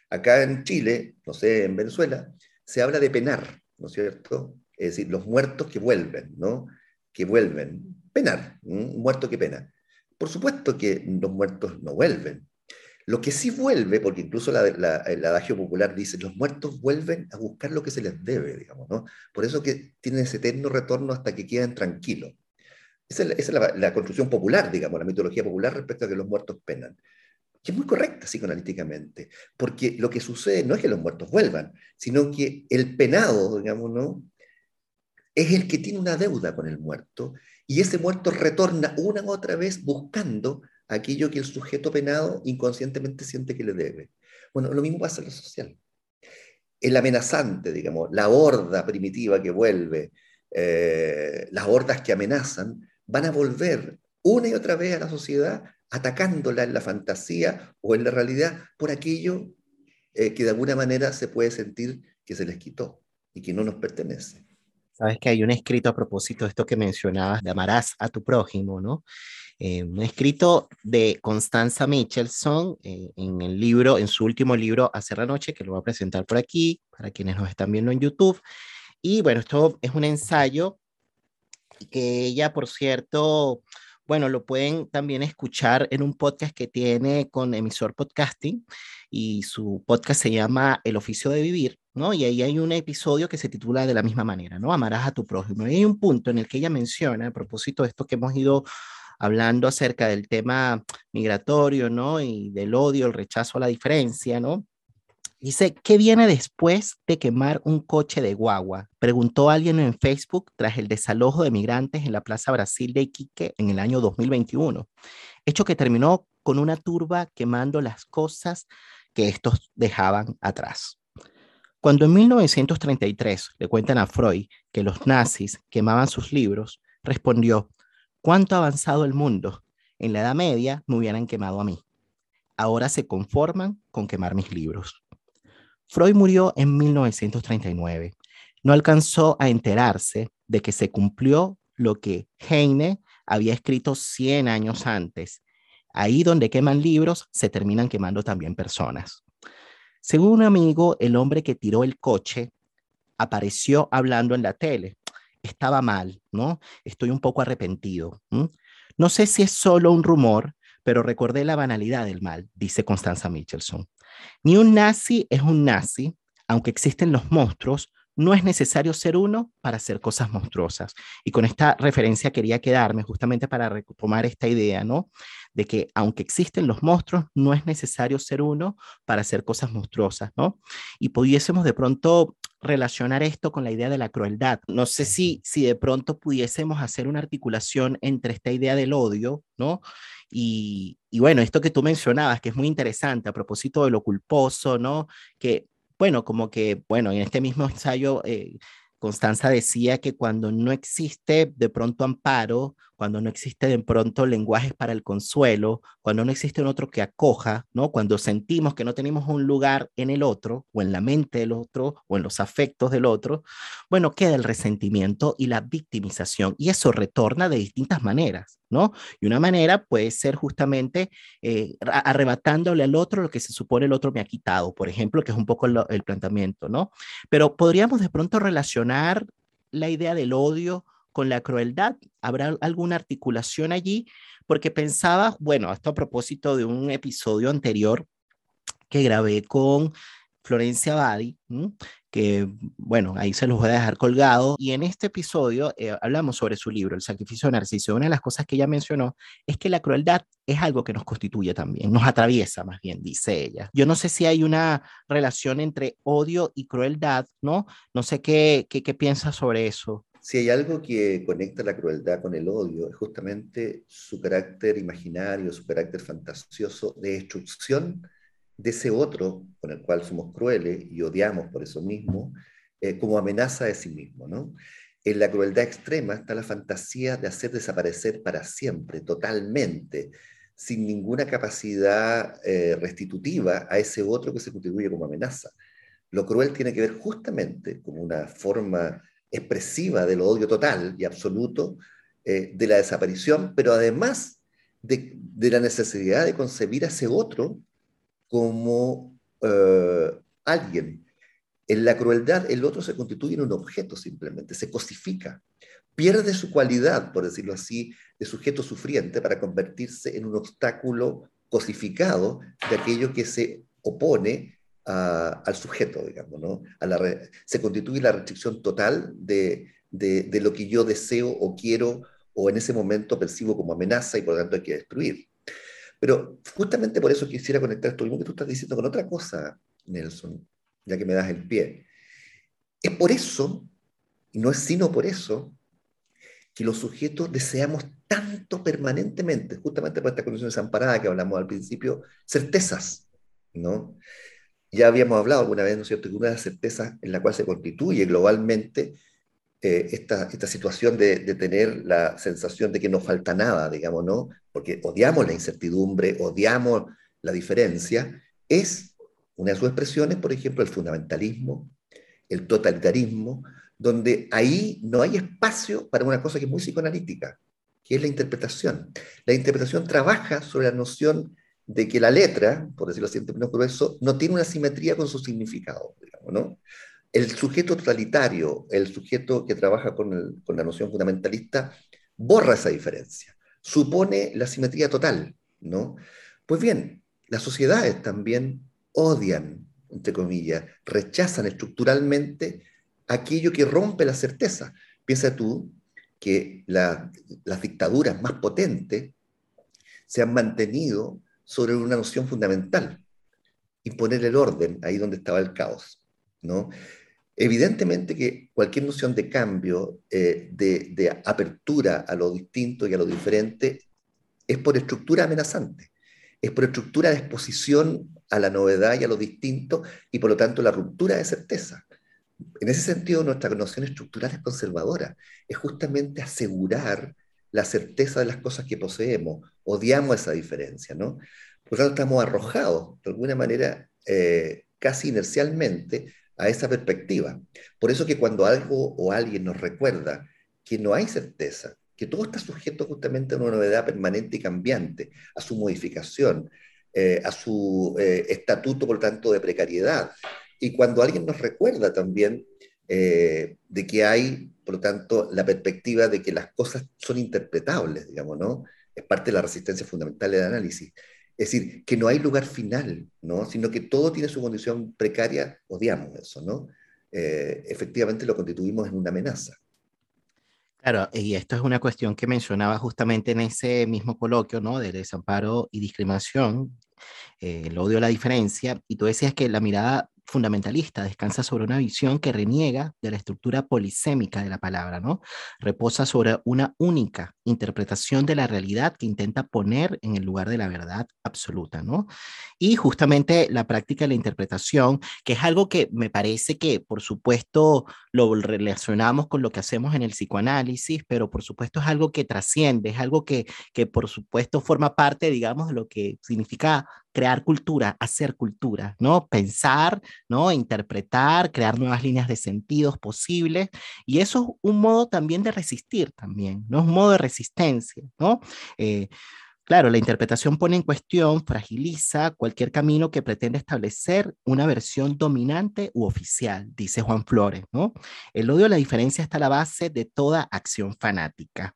Acá en Chile, no sé, en Venezuela, se habla de penar, ¿no es cierto? Es decir, los muertos que vuelven, ¿no? Que vuelven. Penar, un muerto que pena. Por supuesto que los muertos no vuelven. Lo que sí vuelve, porque incluso la, el adagio popular dice, los muertos vuelven a buscar lo que se les debe, digamos, ¿no? Por eso que tienen ese eterno retorno hasta que quedan tranquilos. Esa es, la, la, construcción popular, digamos, la mitología popular respecto a que los muertos penan. Que es muy correcta psicoanalíticamente, porque lo que sucede no es que los muertos vuelvan, sino que el penado, digamos, ¿no? Es el que tiene una deuda con el muerto y ese muerto retorna una u otra vez buscando aquello que el sujeto penado inconscientemente siente que le debe. Bueno, lo mismo pasa en lo social. el amenazante, digamos, la horda primitiva que vuelve, eh, las hordas que amenazan, van a volver una y otra vez a la sociedad atacándola en la fantasía o en la realidad por aquello eh, que de alguna manera se puede sentir que se les quitó y que no nos pertenece. Sabes que hay un escrito a propósito de esto que mencionabas, de amarás a tu prójimo, ¿no? Eh, un escrito de Constanza Michelson eh, en el libro, en su último libro, Hacer la Noche, que lo voy a presentar por aquí, para quienes nos están viendo en YouTube. Y bueno, esto es un ensayo que ella, por cierto, bueno, lo pueden también escuchar en un podcast que tiene con emisor podcasting y su podcast se llama El oficio de vivir, ¿no? Y ahí hay un episodio que se titula de la misma manera, ¿no? Amarás a tu prójimo. Y hay un punto en el que ella menciona, a propósito de esto que hemos ido hablando acerca del tema migratorio, ¿no? Y del odio, el rechazo a la diferencia, ¿no? Dice, ¿qué viene después de quemar un coche de guagua? Preguntó alguien en Facebook tras el desalojo de migrantes en la Plaza Brasil de Iquique en el año 2021. Hecho que terminó con una turba quemando las cosas que estos dejaban atrás. Cuando en 1933 le cuentan a Freud que los nazis quemaban sus libros, respondió, ¿Cuánto ha avanzado el mundo? En la Edad Media me hubieran quemado a mí. Ahora se conforman con quemar mis libros. Freud murió en 1939. No alcanzó a enterarse de que se cumplió lo que Heine había escrito 100 años antes. Ahí donde queman libros, se terminan quemando también personas. Según un amigo, el hombre que tiró el coche apareció hablando en la tele estaba mal, ¿no? Estoy un poco arrepentido. No sé si es solo un rumor, pero recordé la banalidad del mal, dice Constanza Michelson. Ni un nazi es un nazi, aunque existen los monstruos, no es necesario ser uno para hacer cosas monstruosas. Y con esta referencia quería quedarme justamente para retomar esta idea, ¿no? De que aunque existen los monstruos, no es necesario ser uno para hacer cosas monstruosas, ¿no? Y pudiésemos de pronto relacionar esto con la idea de la crueldad. No sé si, si de pronto pudiésemos hacer una articulación entre esta idea del odio, ¿no? Y, y, bueno, esto que tú mencionabas, que es muy interesante a propósito de lo culposo, ¿no? Que, bueno, como que, bueno, en este mismo ensayo, eh, Constanza decía que cuando no existe de pronto amparo, cuando no existe de pronto lenguajes para el consuelo, cuando no existe un otro que acoja, ¿no? Cuando sentimos que no tenemos un lugar en el otro o en la mente del otro o en los afectos del otro, bueno, queda el resentimiento y la victimización y eso retorna de distintas maneras, ¿no? Y una manera puede ser justamente eh, arrebatándole al otro lo que se supone el otro me ha quitado, por ejemplo, que es un poco el, el planteamiento, ¿no? Pero podríamos de pronto relacionar la idea del odio con la crueldad? ¿Habrá alguna articulación allí? Porque pensaba, bueno, esto a propósito de un episodio anterior que grabé con Florencia Badi, que bueno, ahí se los voy a dejar colgado. Y en este episodio eh, hablamos sobre su libro, El sacrificio de Narciso. Una de las cosas que ella mencionó es que la crueldad es algo que nos constituye también, nos atraviesa más bien, dice ella. Yo no sé si hay una relación entre odio y crueldad, ¿no? No sé qué, qué, qué piensas sobre eso. Si hay algo que conecta la crueldad con el odio, es justamente su carácter imaginario, su carácter fantasioso de destrucción de ese otro con el cual somos crueles y odiamos por eso mismo, eh, como amenaza de sí mismo. ¿no? En la crueldad extrema está la fantasía de hacer desaparecer para siempre, totalmente, sin ninguna capacidad eh, restitutiva a ese otro que se contribuye como amenaza. Lo cruel tiene que ver justamente como una forma expresiva del odio total y absoluto, eh, de la desaparición, pero además de, la necesidad de concebir a ese otro como eh, alguien. En la crueldad el otro se constituye en un objeto simplemente, se cosifica, pierde su cualidad, por decirlo así, de sujeto sufriente para convertirse en un obstáculo cosificado de aquello que se opone al sujeto, digamos, ¿no? Se constituye la restricción total de, de, lo que yo deseo o quiero o en ese momento percibo como amenaza y por lo tanto hay que destruir. Pero justamente por eso quisiera conectar esto mismo que tú estás diciendo con otra cosa, Nelson, ya que me das el pie. Es por eso, y no es sino por eso, que los sujetos deseamos tanto permanentemente, justamente por esta condición desamparada que hablamos al principio, certezas, ¿no? Ya habíamos hablado alguna vez, ¿no es cierto?, que una de las certezas en la cual se constituye globalmente eh, esta, situación de, de, tener la sensación de que nos falta nada, digamos, ¿no? Porque odiamos la incertidumbre, odiamos la diferencia, es una de sus expresiones, por ejemplo, el fundamentalismo, el totalitarismo, donde ahí no hay espacio para una cosa que es muy psicoanalítica, que es la interpretación. La interpretación trabaja sobre la noción de que la letra, por decirlo así en términos gruesos, no tiene una simetría con su significado, ¿no? El sujeto totalitario, el sujeto que trabaja con, la noción fundamentalista, borra esa diferencia, supone la simetría total, ¿no? Pues bien, las sociedades también odian, entre comillas, rechazan estructuralmente aquello que rompe la certeza. Piensa tú que las dictaduras más potentes se han mantenido sobre una noción fundamental, imponer el orden ahí donde estaba el caos. ¿no? Evidentemente que cualquier noción de cambio, eh, de, de apertura a lo distinto y a lo diferente, es por estructura amenazante, es por estructura de exposición a la novedad y a lo distinto y por lo tanto la ruptura de certeza. En ese sentido, nuestra noción estructural es conservadora, es justamente asegurar la certeza de las cosas que poseemos, odiamos esa diferencia, ¿no? Por lo tanto, estamos arrojados, de alguna manera, eh, casi inercialmente, a esa perspectiva. Por eso que cuando algo o alguien nos recuerda que no hay certeza, que todo está sujeto justamente a una novedad permanente y cambiante, a su modificación, eh, a su eh, estatuto, por tanto, de precariedad. Y cuando alguien nos recuerda también eh, de que hay, por lo tanto, la perspectiva de que las cosas son interpretables, digamos, ¿no? Es parte de la resistencia fundamental del análisis. Es decir, que no hay lugar final, ¿no? Sino que todo tiene su condición precaria, odiamos eso, ¿no? efectivamente lo constituimos en una amenaza. Claro, y esto es una cuestión que mencionaba justamente en ese mismo coloquio, ¿no? De desamparo y discriminación, eh, el odio a la diferencia, y tú decías que la mirada fundamentalista, descansa sobre una visión que reniega de la estructura polisémica de la palabra, ¿no? Reposa sobre una única interpretación de la realidad que intenta poner en el lugar de la verdad absoluta, ¿no? Y justamente la práctica de la interpretación, que es algo que me parece que, por supuesto, lo relacionamos con lo que hacemos en el psicoanálisis, pero por supuesto es algo que trasciende, es algo que, que por supuesto forma parte, digamos, de lo que significa crear cultura, hacer cultura, ¿no? Pensar, ¿no? Interpretar, crear nuevas líneas de sentidos posibles. Y eso es un modo también de resistir también, ¿no? Un modo de resistencia, ¿no? Eh, Claro, la interpretación pone en cuestión, fragiliza cualquier camino que pretende establecer una versión dominante u oficial, dice Juan Flores. ¿no? El odio a la diferencia está a la base de toda acción fanática.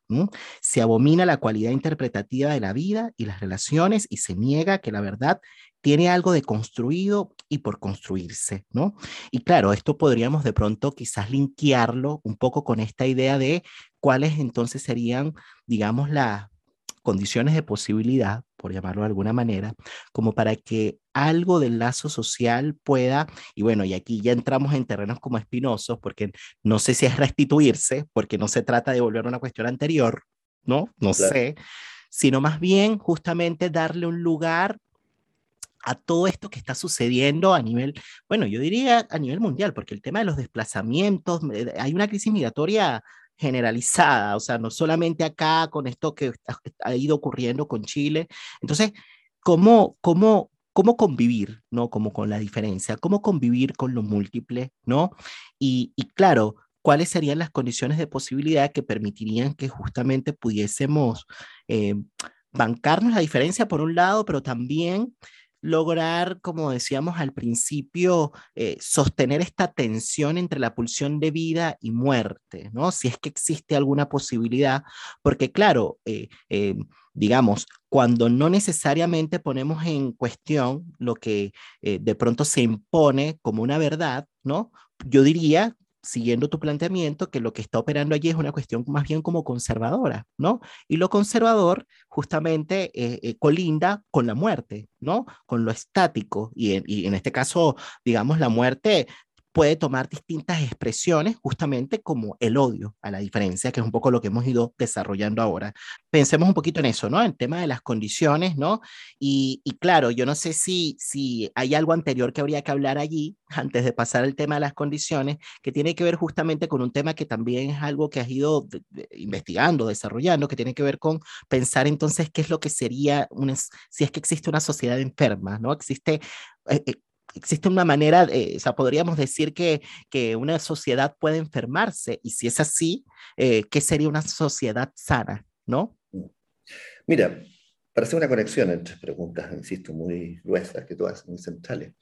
Se abomina la cualidad interpretativa de la vida y las relaciones y se niega que la verdad tiene algo de construido y por construirse, ¿no? Y claro, esto podríamos de pronto quizás linkearlo un poco con esta idea de cuáles entonces serían, digamos, las condiciones de posibilidad, por llamarlo de alguna manera, como para que algo del lazo social pueda, y bueno, y aquí ya entramos en terrenos como espinosos, porque no sé si es restituirse, porque no se trata de volver a una cuestión anterior, ¿no? No sé, sino más bien justamente darle un lugar a todo esto que está sucediendo a nivel, bueno, yo diría a nivel mundial, porque el tema de los desplazamientos, eh, hay una crisis migratoria generalizada, o sea, no solamente acá con esto que ha ido ocurriendo con Chile. Entonces, ¿cómo, cómo, cómo convivir, ¿no? Como con la diferencia, cómo convivir con lo múltiple, ¿no? Y, y claro, ¿cuáles serían las condiciones de posibilidad que permitirían que justamente pudiésemos eh, bancarnos la diferencia por un lado, pero también lograr, como decíamos al principio, eh, sostener esta tensión entre la pulsión de vida y muerte, ¿no? Si es que existe alguna posibilidad, porque claro, eh, eh, digamos, cuando no necesariamente ponemos en cuestión lo que de pronto se impone como una verdad, ¿no? Yo diría siguiendo tu planteamiento, que lo que está operando allí es una cuestión más bien como conservadora, ¿no? Y lo conservador justamente eh, eh, colinda con la muerte, ¿no? Con lo estático. Y en, y en este caso, digamos, la muerte puede tomar distintas expresiones, justamente como el odio a la diferencia, que es un poco lo que hemos ido desarrollando ahora. Pensemos un poquito en eso, ¿no? En tema de las condiciones, ¿no? Y, y claro, yo no sé si, si hay algo anterior que habría que hablar allí, antes de pasar al tema de las condiciones, que tiene que ver justamente con un tema que también es algo que has ido investigando, desarrollando, que tiene que ver con pensar entonces qué es lo que sería, una, si es que existe una sociedad enferma, ¿no? Existe... Eh, eh, existe una manera, o sea, podríamos decir que, que, una sociedad puede enfermarse y si es así, eh, ¿qué sería una sociedad sana, no? Mira, para hacer una conexión entre preguntas, insisto, muy gruesas que tú haces, muy centrales,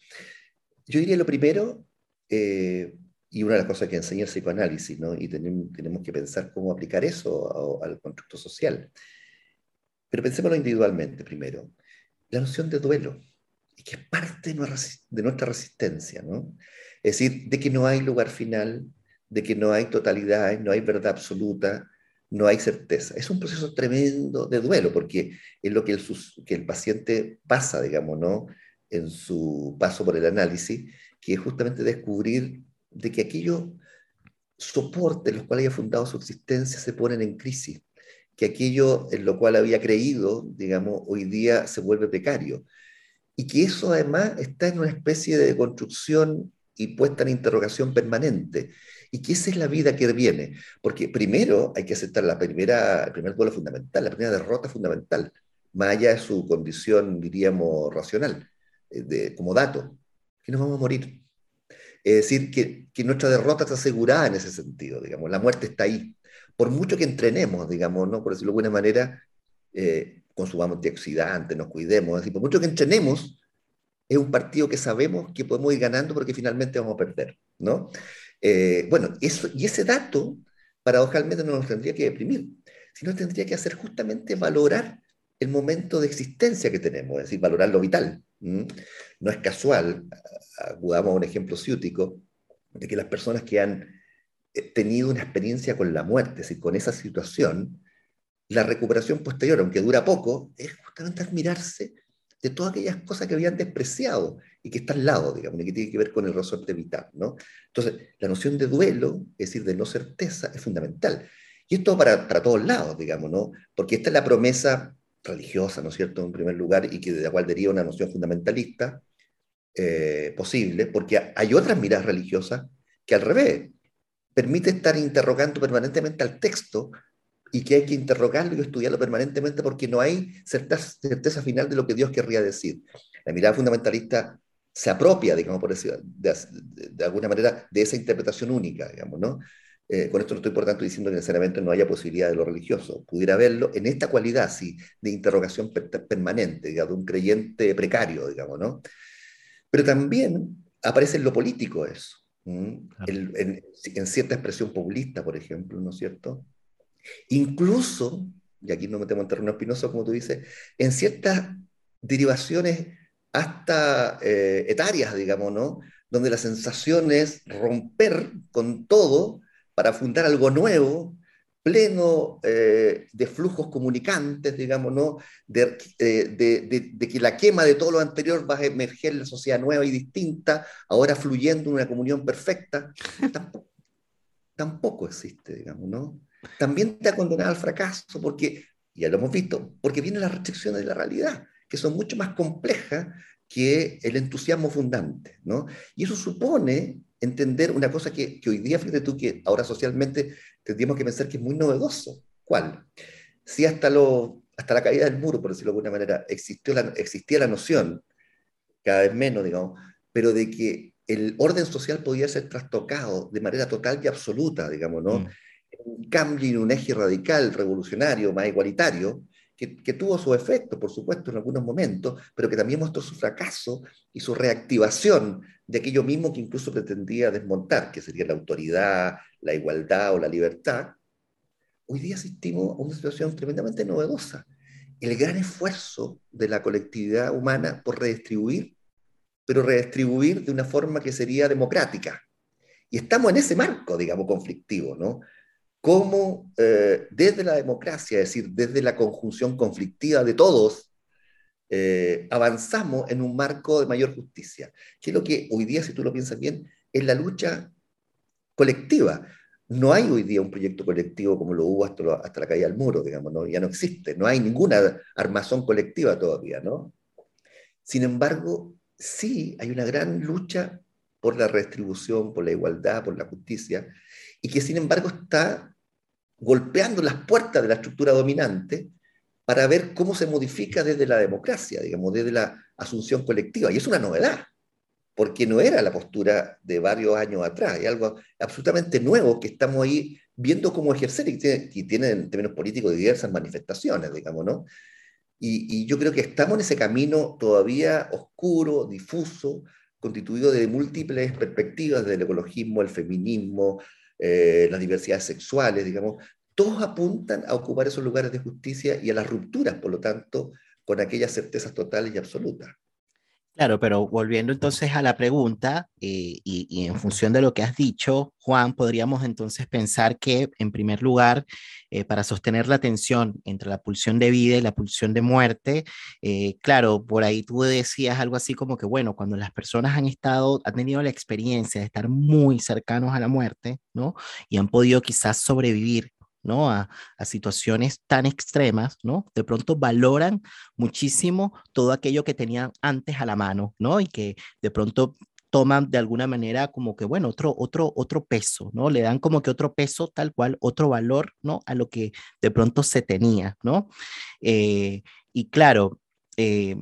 yo diría lo primero, eh, y una de las cosas que enseña el psicoanálisis, ¿no? y tenemos, que pensar cómo aplicar eso al constructo social. Pero pensémoslo individualmente primero. La noción de duelo, y que es parte de nuestra resistencia, ¿no? Es decir, de que no hay lugar final, de que no hay totalidad, no hay verdad absoluta, no hay certeza. Es un proceso tremendo de duelo, porque es lo que el, que el paciente pasa, digamos, ¿no? en su paso por el análisis, que es justamente descubrir de que aquellos soportes los cuales había fundado su existencia se ponen en crisis, que aquello en lo cual había creído, digamos, hoy día se vuelve precario, y que eso además está en una especie de construcción y puesta en interrogación permanente, y que esa es la vida que viene, porque primero hay que aceptar la primera, el primer duelo fundamental, la primera derrota fundamental, más allá de su condición, diríamos, racional como dato, que nos vamos a morir. Es decir, que, que, nuestra derrota está asegurada en ese sentido, digamos, la muerte está ahí. Por mucho que entrenemos, digamos, ¿no? por decirlo de alguna manera, eh, consumamos antioxidantes, nos cuidemos, decir, por mucho que entrenemos, es un partido que sabemos que podemos ir ganando porque finalmente vamos a perder, ¿no? Eh, bueno, eso, y ese dato, paradojalmente, no nos tendría que deprimir, sino tendría que hacer justamente valorar el momento de existencia que tenemos, es decir, valorar lo vital. No es casual, acudamos a un ejemplo ciútico, de que las personas que han eh, tenido una experiencia con la muerte, es decir, con esa situación, la recuperación posterior, aunque dura poco, es justamente admirarse de todas aquellas cosas que habían despreciado y que están al lado, digamos, y que tiene que ver con el resorte vital, ¿no? Entonces, la noción de duelo, es decir, de no certeza, es fundamental. Y esto para, para todos lados, digamos, ¿no? Porque esta es la promesa religiosa, ¿no es cierto?, en primer lugar, y que de la cual deriva una noción fundamentalista eh, posible, porque hay otras miradas religiosas que al revés, permite estar interrogando permanentemente al texto y que hay que interrogarlo y estudiarlo permanentemente porque no hay certeza, certeza final de lo que Dios querría decir. La mirada fundamentalista se apropia, digamos, por decir, de, de, alguna manera, de esa interpretación única, digamos, ¿no? Eh, con esto no estoy por tanto diciendo que necesariamente no haya posibilidad de lo religioso, pudiera haberlo en esta cualidad, sí, de interrogación permanente, digamos, de un creyente precario, digamos, ¿no? Pero también aparece en lo político eso, en, cierta expresión populista, por ejemplo, ¿no es cierto? Incluso, y aquí no metemos en terreno espinoso, como tú dices, en ciertas derivaciones hasta eh, etarias, digamos, ¿no? Donde la sensación es romper con todo para fundar algo nuevo, pleno eh, de flujos comunicantes, digamos, ¿no? Eh, de, que la quema de todo lo anterior va a emerger la sociedad nueva y distinta, ahora fluyendo en una comunión perfecta. Tampoco, tampoco existe, digamos, ¿no? También te ha condenado al fracaso, porque, ya lo hemos visto, porque vienen las restricciones de la realidad, que son mucho más complejas que el entusiasmo fundante, ¿no? Y eso supone entender una cosa que, hoy día, fíjate tú, que ahora socialmente tendríamos que pensar que es muy novedoso. ¿Cuál? Si hasta, lo, hasta la caída del muro, por decirlo de alguna manera, existió la, existía la noción, cada vez menos, digamos, pero de que el orden social podía ser trastocado de manera total y absoluta, digamos, ¿no? Mm. Un cambio y un eje radical, revolucionario, más igualitario, que, tuvo su efecto, por supuesto, en algunos momentos, pero que también mostró su fracaso y su reactivación de aquello mismo que incluso pretendía desmontar, que sería la autoridad, la igualdad o la libertad, hoy día asistimos a una situación tremendamente novedosa. El gran esfuerzo de la colectividad humana por redistribuir, pero redistribuir de una forma que sería democrática. Y estamos en ese marco, digamos, conflictivo, ¿no? Cómo eh, desde la democracia, es decir, desde la conjunción conflictiva de todos, eh, avanzamos en un marco de mayor justicia, que es lo que hoy día, si tú lo piensas bien, en la lucha colectiva. No hay hoy día un proyecto colectivo como lo hubo hasta, la caída del muro, digamos, ya no existe, no hay ninguna armazón colectiva todavía, ¿no? Sin embargo, sí hay una gran lucha por la redistribución, por la igualdad, por la justicia, y que sin embargo está golpeando las puertas de la estructura dominante para ver cómo se modifica desde la democracia, digamos, desde la asunción colectiva. Y es una novedad, porque no era la postura de varios años atrás, es algo absolutamente nuevo que estamos ahí viendo cómo ejercer y tiene, y tiene en términos políticos diversas manifestaciones, digamos, ¿no? Y, y, yo creo que estamos en ese camino todavía oscuro, difuso, constituido de múltiples perspectivas del ecologismo, el feminismo, eh, las diversidades sexuales, digamos, todos apuntan a ocupar esos lugares de justicia y a las rupturas, por lo tanto, con aquellas certezas totales y absolutas. Claro, pero volviendo entonces a la pregunta eh, y, en función de lo que has dicho, Juan, podríamos entonces pensar que, en primer lugar, eh, para sostener la tensión entre la pulsión de vida y la pulsión de muerte, eh, claro, por ahí tú decías algo así como que, bueno, cuando las personas han estado, han tenido la experiencia de estar muy cercanos a la muerte, ¿no? Y han podido quizás sobrevivir ¿no? A, situaciones tan extremas, ¿no? De pronto valoran muchísimo todo aquello que tenían antes a la mano, ¿no? Y que de pronto toman de alguna manera como que, bueno, otro, otro, otro peso, ¿no? Le dan como que otro peso tal cual, otro valor, ¿no? A lo que de pronto se tenía, ¿no? Eh, y claro, eh,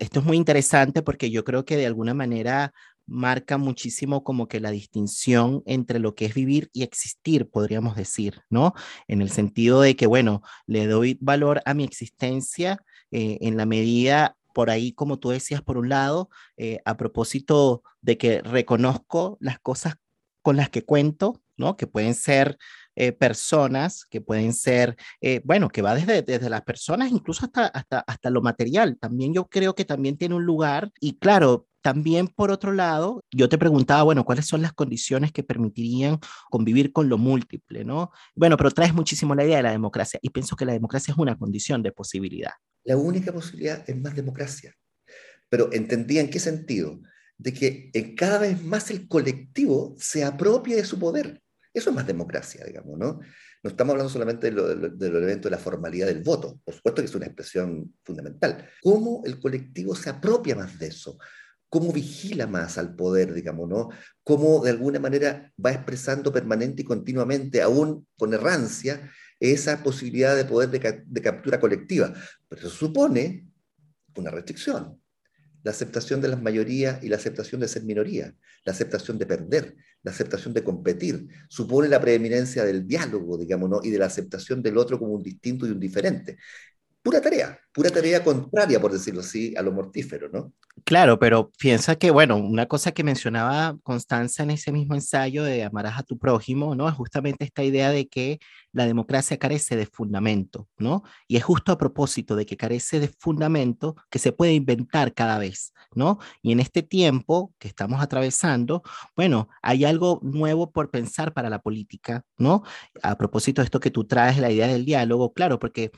esto es muy interesante porque yo creo que de alguna manera marca muchísimo como que la distinción entre lo que es vivir y existir, podríamos decir, ¿no? En el sentido de que, bueno, le doy valor a mi existencia eh, en la medida, por ahí, como tú decías, por un lado, eh, a propósito de que reconozco las cosas con las que cuento, ¿no? Que pueden ser eh, personas, que pueden ser, bueno, que va desde, desde las personas incluso hasta, hasta, hasta lo material. También yo creo que también tiene un lugar y claro, también, por otro lado, yo te preguntaba, bueno, ¿cuáles son las condiciones que permitirían convivir con lo múltiple, no? Bueno, pero traes muchísimo la idea de la democracia y pienso que la democracia es una condición de posibilidad. La única posibilidad es más democracia. Pero entendía en qué sentido? De que cada vez más el colectivo se apropie de su poder. Eso es más democracia, digamos, ¿no? No estamos hablando solamente del elemento de la formalidad del voto, por supuesto que es una expresión fundamental. ¿Cómo el colectivo se apropia más de eso? cómo vigila más al poder, digamos, ¿no? Cómo de alguna manera va expresando permanente y continuamente, aún con errancia, esa posibilidad de poder de, captura colectiva. Pero eso supone una restricción, la aceptación de las mayorías y la aceptación de ser minoría, la aceptación de perder, la aceptación de competir, supone la preeminencia del diálogo, digamos, ¿no? y de la aceptación del otro como un distinto y un diferente pura tarea, pura tarea contraria, por decirlo así, a lo mortífero, ¿no? Claro, pero piensa que, bueno, una cosa que mencionaba Constanza en ese mismo ensayo de amarás a tu prójimo, ¿no? Es justamente esta idea de que la democracia carece de fundamento, ¿no? Y es justo a propósito de que carece de fundamento que se puede inventar cada vez, ¿no? Y en este tiempo que estamos atravesando, bueno, hay algo nuevo por pensar para la política, ¿no? A propósito de esto que tú traes, la idea del diálogo, claro, porque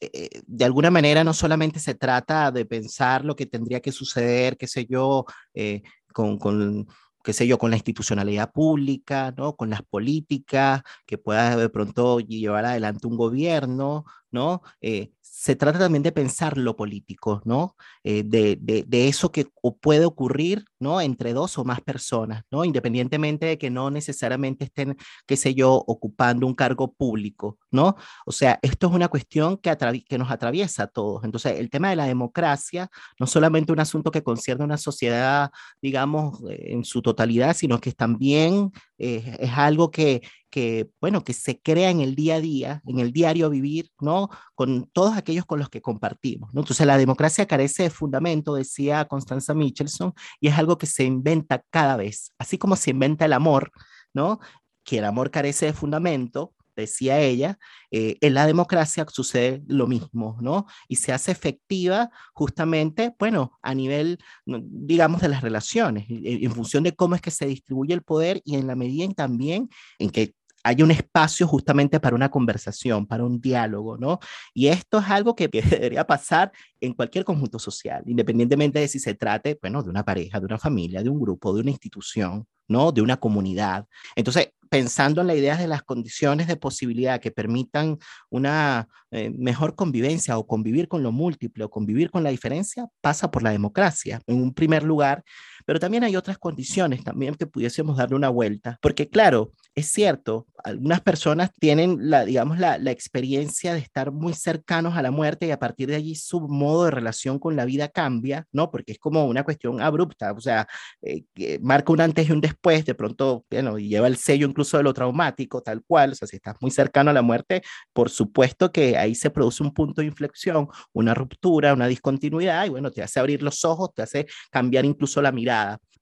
eh, de alguna manera no solamente se trata de pensar lo que tendría que suceder, qué sé yo, eh, con, con qué sé yo, con la institucionalidad pública, ¿no? Con las políticas que pueda de pronto llevar adelante un gobierno, ¿no? Eh, se trata también de pensar lo político, ¿no? Eh, de, de, eso que puede ocurrir, ¿no? Entre dos o más personas, ¿no? Independientemente de que no necesariamente estén, qué sé yo, ocupando un cargo público, ¿no? O sea, esto es una cuestión que, que nos atraviesa a todos. Entonces, el tema de la democracia no solamente un asunto que concierne a una sociedad, digamos, en su totalidad, sino que también es algo que, que, bueno, que se crea en el día a día, en el diario vivir, ¿no? Con todos aquellos con los que compartimos, ¿no? Entonces la democracia carece de fundamento, decía Constanza Michelson, y es algo que se inventa cada vez, así como se inventa el amor, ¿no? Que el amor carece de fundamento, decía ella, eh, en la democracia sucede lo mismo, ¿no? Y se hace efectiva justamente, bueno, a nivel, digamos, de las relaciones, en función de cómo es que se distribuye el poder y en la medida también en que hay un espacio justamente para una conversación, para un diálogo, ¿no? Y esto es algo que, debería pasar en cualquier conjunto social, independientemente de si se trate, bueno, de una pareja, de una familia, de un grupo, de una institución, ¿no? De una comunidad. Entonces, pensando en la idea de las condiciones de posibilidad que permitan una eh, mejor convivencia o convivir con lo múltiple o convivir con la diferencia, pasa por la democracia, en un primer lugar, pero también hay otras condiciones también que pudiésemos darle una vuelta, porque claro, es cierto, algunas personas tienen la, digamos, la, la experiencia de estar muy cercanos a la muerte y a partir de allí su modo de relación con la vida cambia, ¿no? Porque es como una cuestión abrupta, o sea, eh, que marca un antes y un después, de pronto, bueno, lleva el sello incluso de lo traumático, tal cual, o sea, si estás muy cercano a la muerte, por supuesto que ahí se produce un punto de inflexión, una ruptura, una discontinuidad, y bueno, te hace abrir los ojos, te hace cambiar incluso la mirada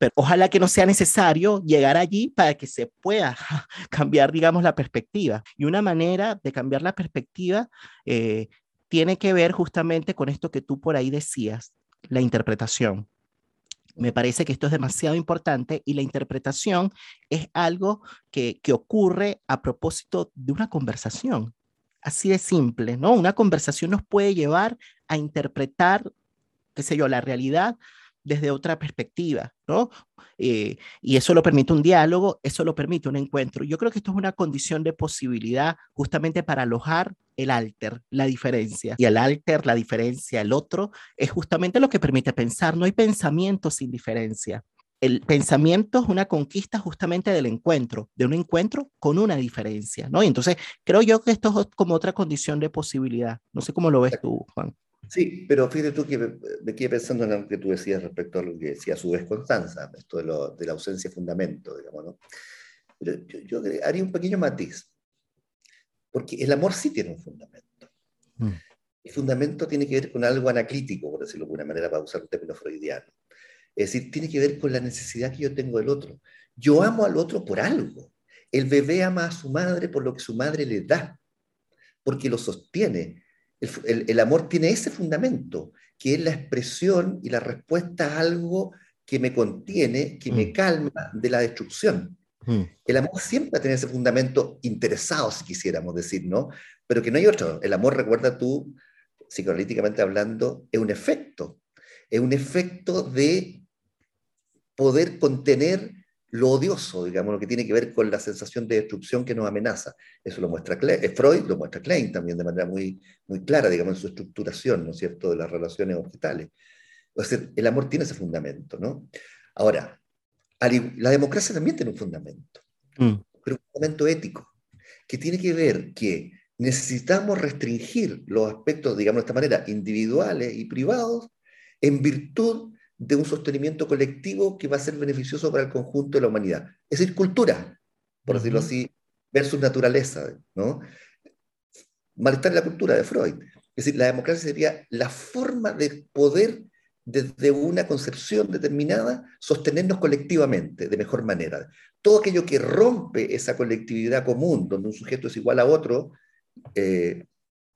pero ojalá que no sea necesario llegar allí para que se pueda cambiar, digamos, la perspectiva. Y una manera de cambiar la perspectiva eh, tiene que ver justamente con esto que tú por ahí decías, la interpretación. Me parece que esto es demasiado importante y la interpretación es algo que, que ocurre a propósito de una conversación. Así de simple, ¿no? Una conversación nos puede llevar a interpretar, qué sé yo, la realidad desde otra perspectiva, ¿no? Eh, y eso lo permite un diálogo, eso lo permite un encuentro. Yo creo que esto es una condición de posibilidad justamente para alojar el alter, la diferencia. Y el alter, la diferencia, el otro, es justamente lo que permite pensar. No hay pensamiento sin diferencia. El pensamiento es una conquista justamente del encuentro, de un encuentro con una diferencia, ¿no? Y entonces creo yo que esto es como otra condición de posibilidad. No sé cómo lo ves tú, Juan. Sí, pero fíjate tú que me, quedé pensando en lo que tú decías respecto a lo que decía a su vez Constanza, esto de, lo, de la ausencia de fundamento, digamos, ¿no? Pero yo, haría un pequeño matiz, porque el amor sí tiene un fundamento. Mm. El fundamento tiene que ver con algo anaclítico, por decirlo de alguna manera, para usar un término freudiano. Es decir, tiene que ver con la necesidad que yo tengo del otro. Yo amo al otro por algo. El bebé ama a su madre por lo que su madre le da, porque lo sostiene, el, amor tiene ese fundamento, que es la expresión y la respuesta a algo que me contiene, que me mm. calma de la destrucción. Mm. El amor siempre tiene ese fundamento interesado, si quisiéramos decir, ¿no? Pero que no hay otro. El amor, recuerda tú, psicoanalíticamente hablando, es un efecto. Es un efecto de poder contener lo odioso, digamos, lo que tiene que ver con la sensación de destrucción que nos amenaza. Eso lo muestra eh, Freud, lo muestra Klein también de manera muy, muy clara, digamos, en su estructuración, ¿no es cierto?, de las relaciones objetales. O sea, el amor tiene ese fundamento, ¿no? Ahora, la democracia también tiene un fundamento, mm. pero un fundamento ético, que tiene que ver que necesitamos restringir los aspectos, digamos de esta manera, individuales y privados, en virtud de un sostenimiento colectivo que va a ser beneficioso para el conjunto de la humanidad. Es decir, cultura, por decirlo así, versus naturaleza, ¿no? Malestar en la cultura de Freud. Es decir, la democracia sería la forma de poder, desde una concepción determinada, sostenernos colectivamente de mejor manera. Todo aquello que rompe esa colectividad común, donde un sujeto es igual a otro, eh,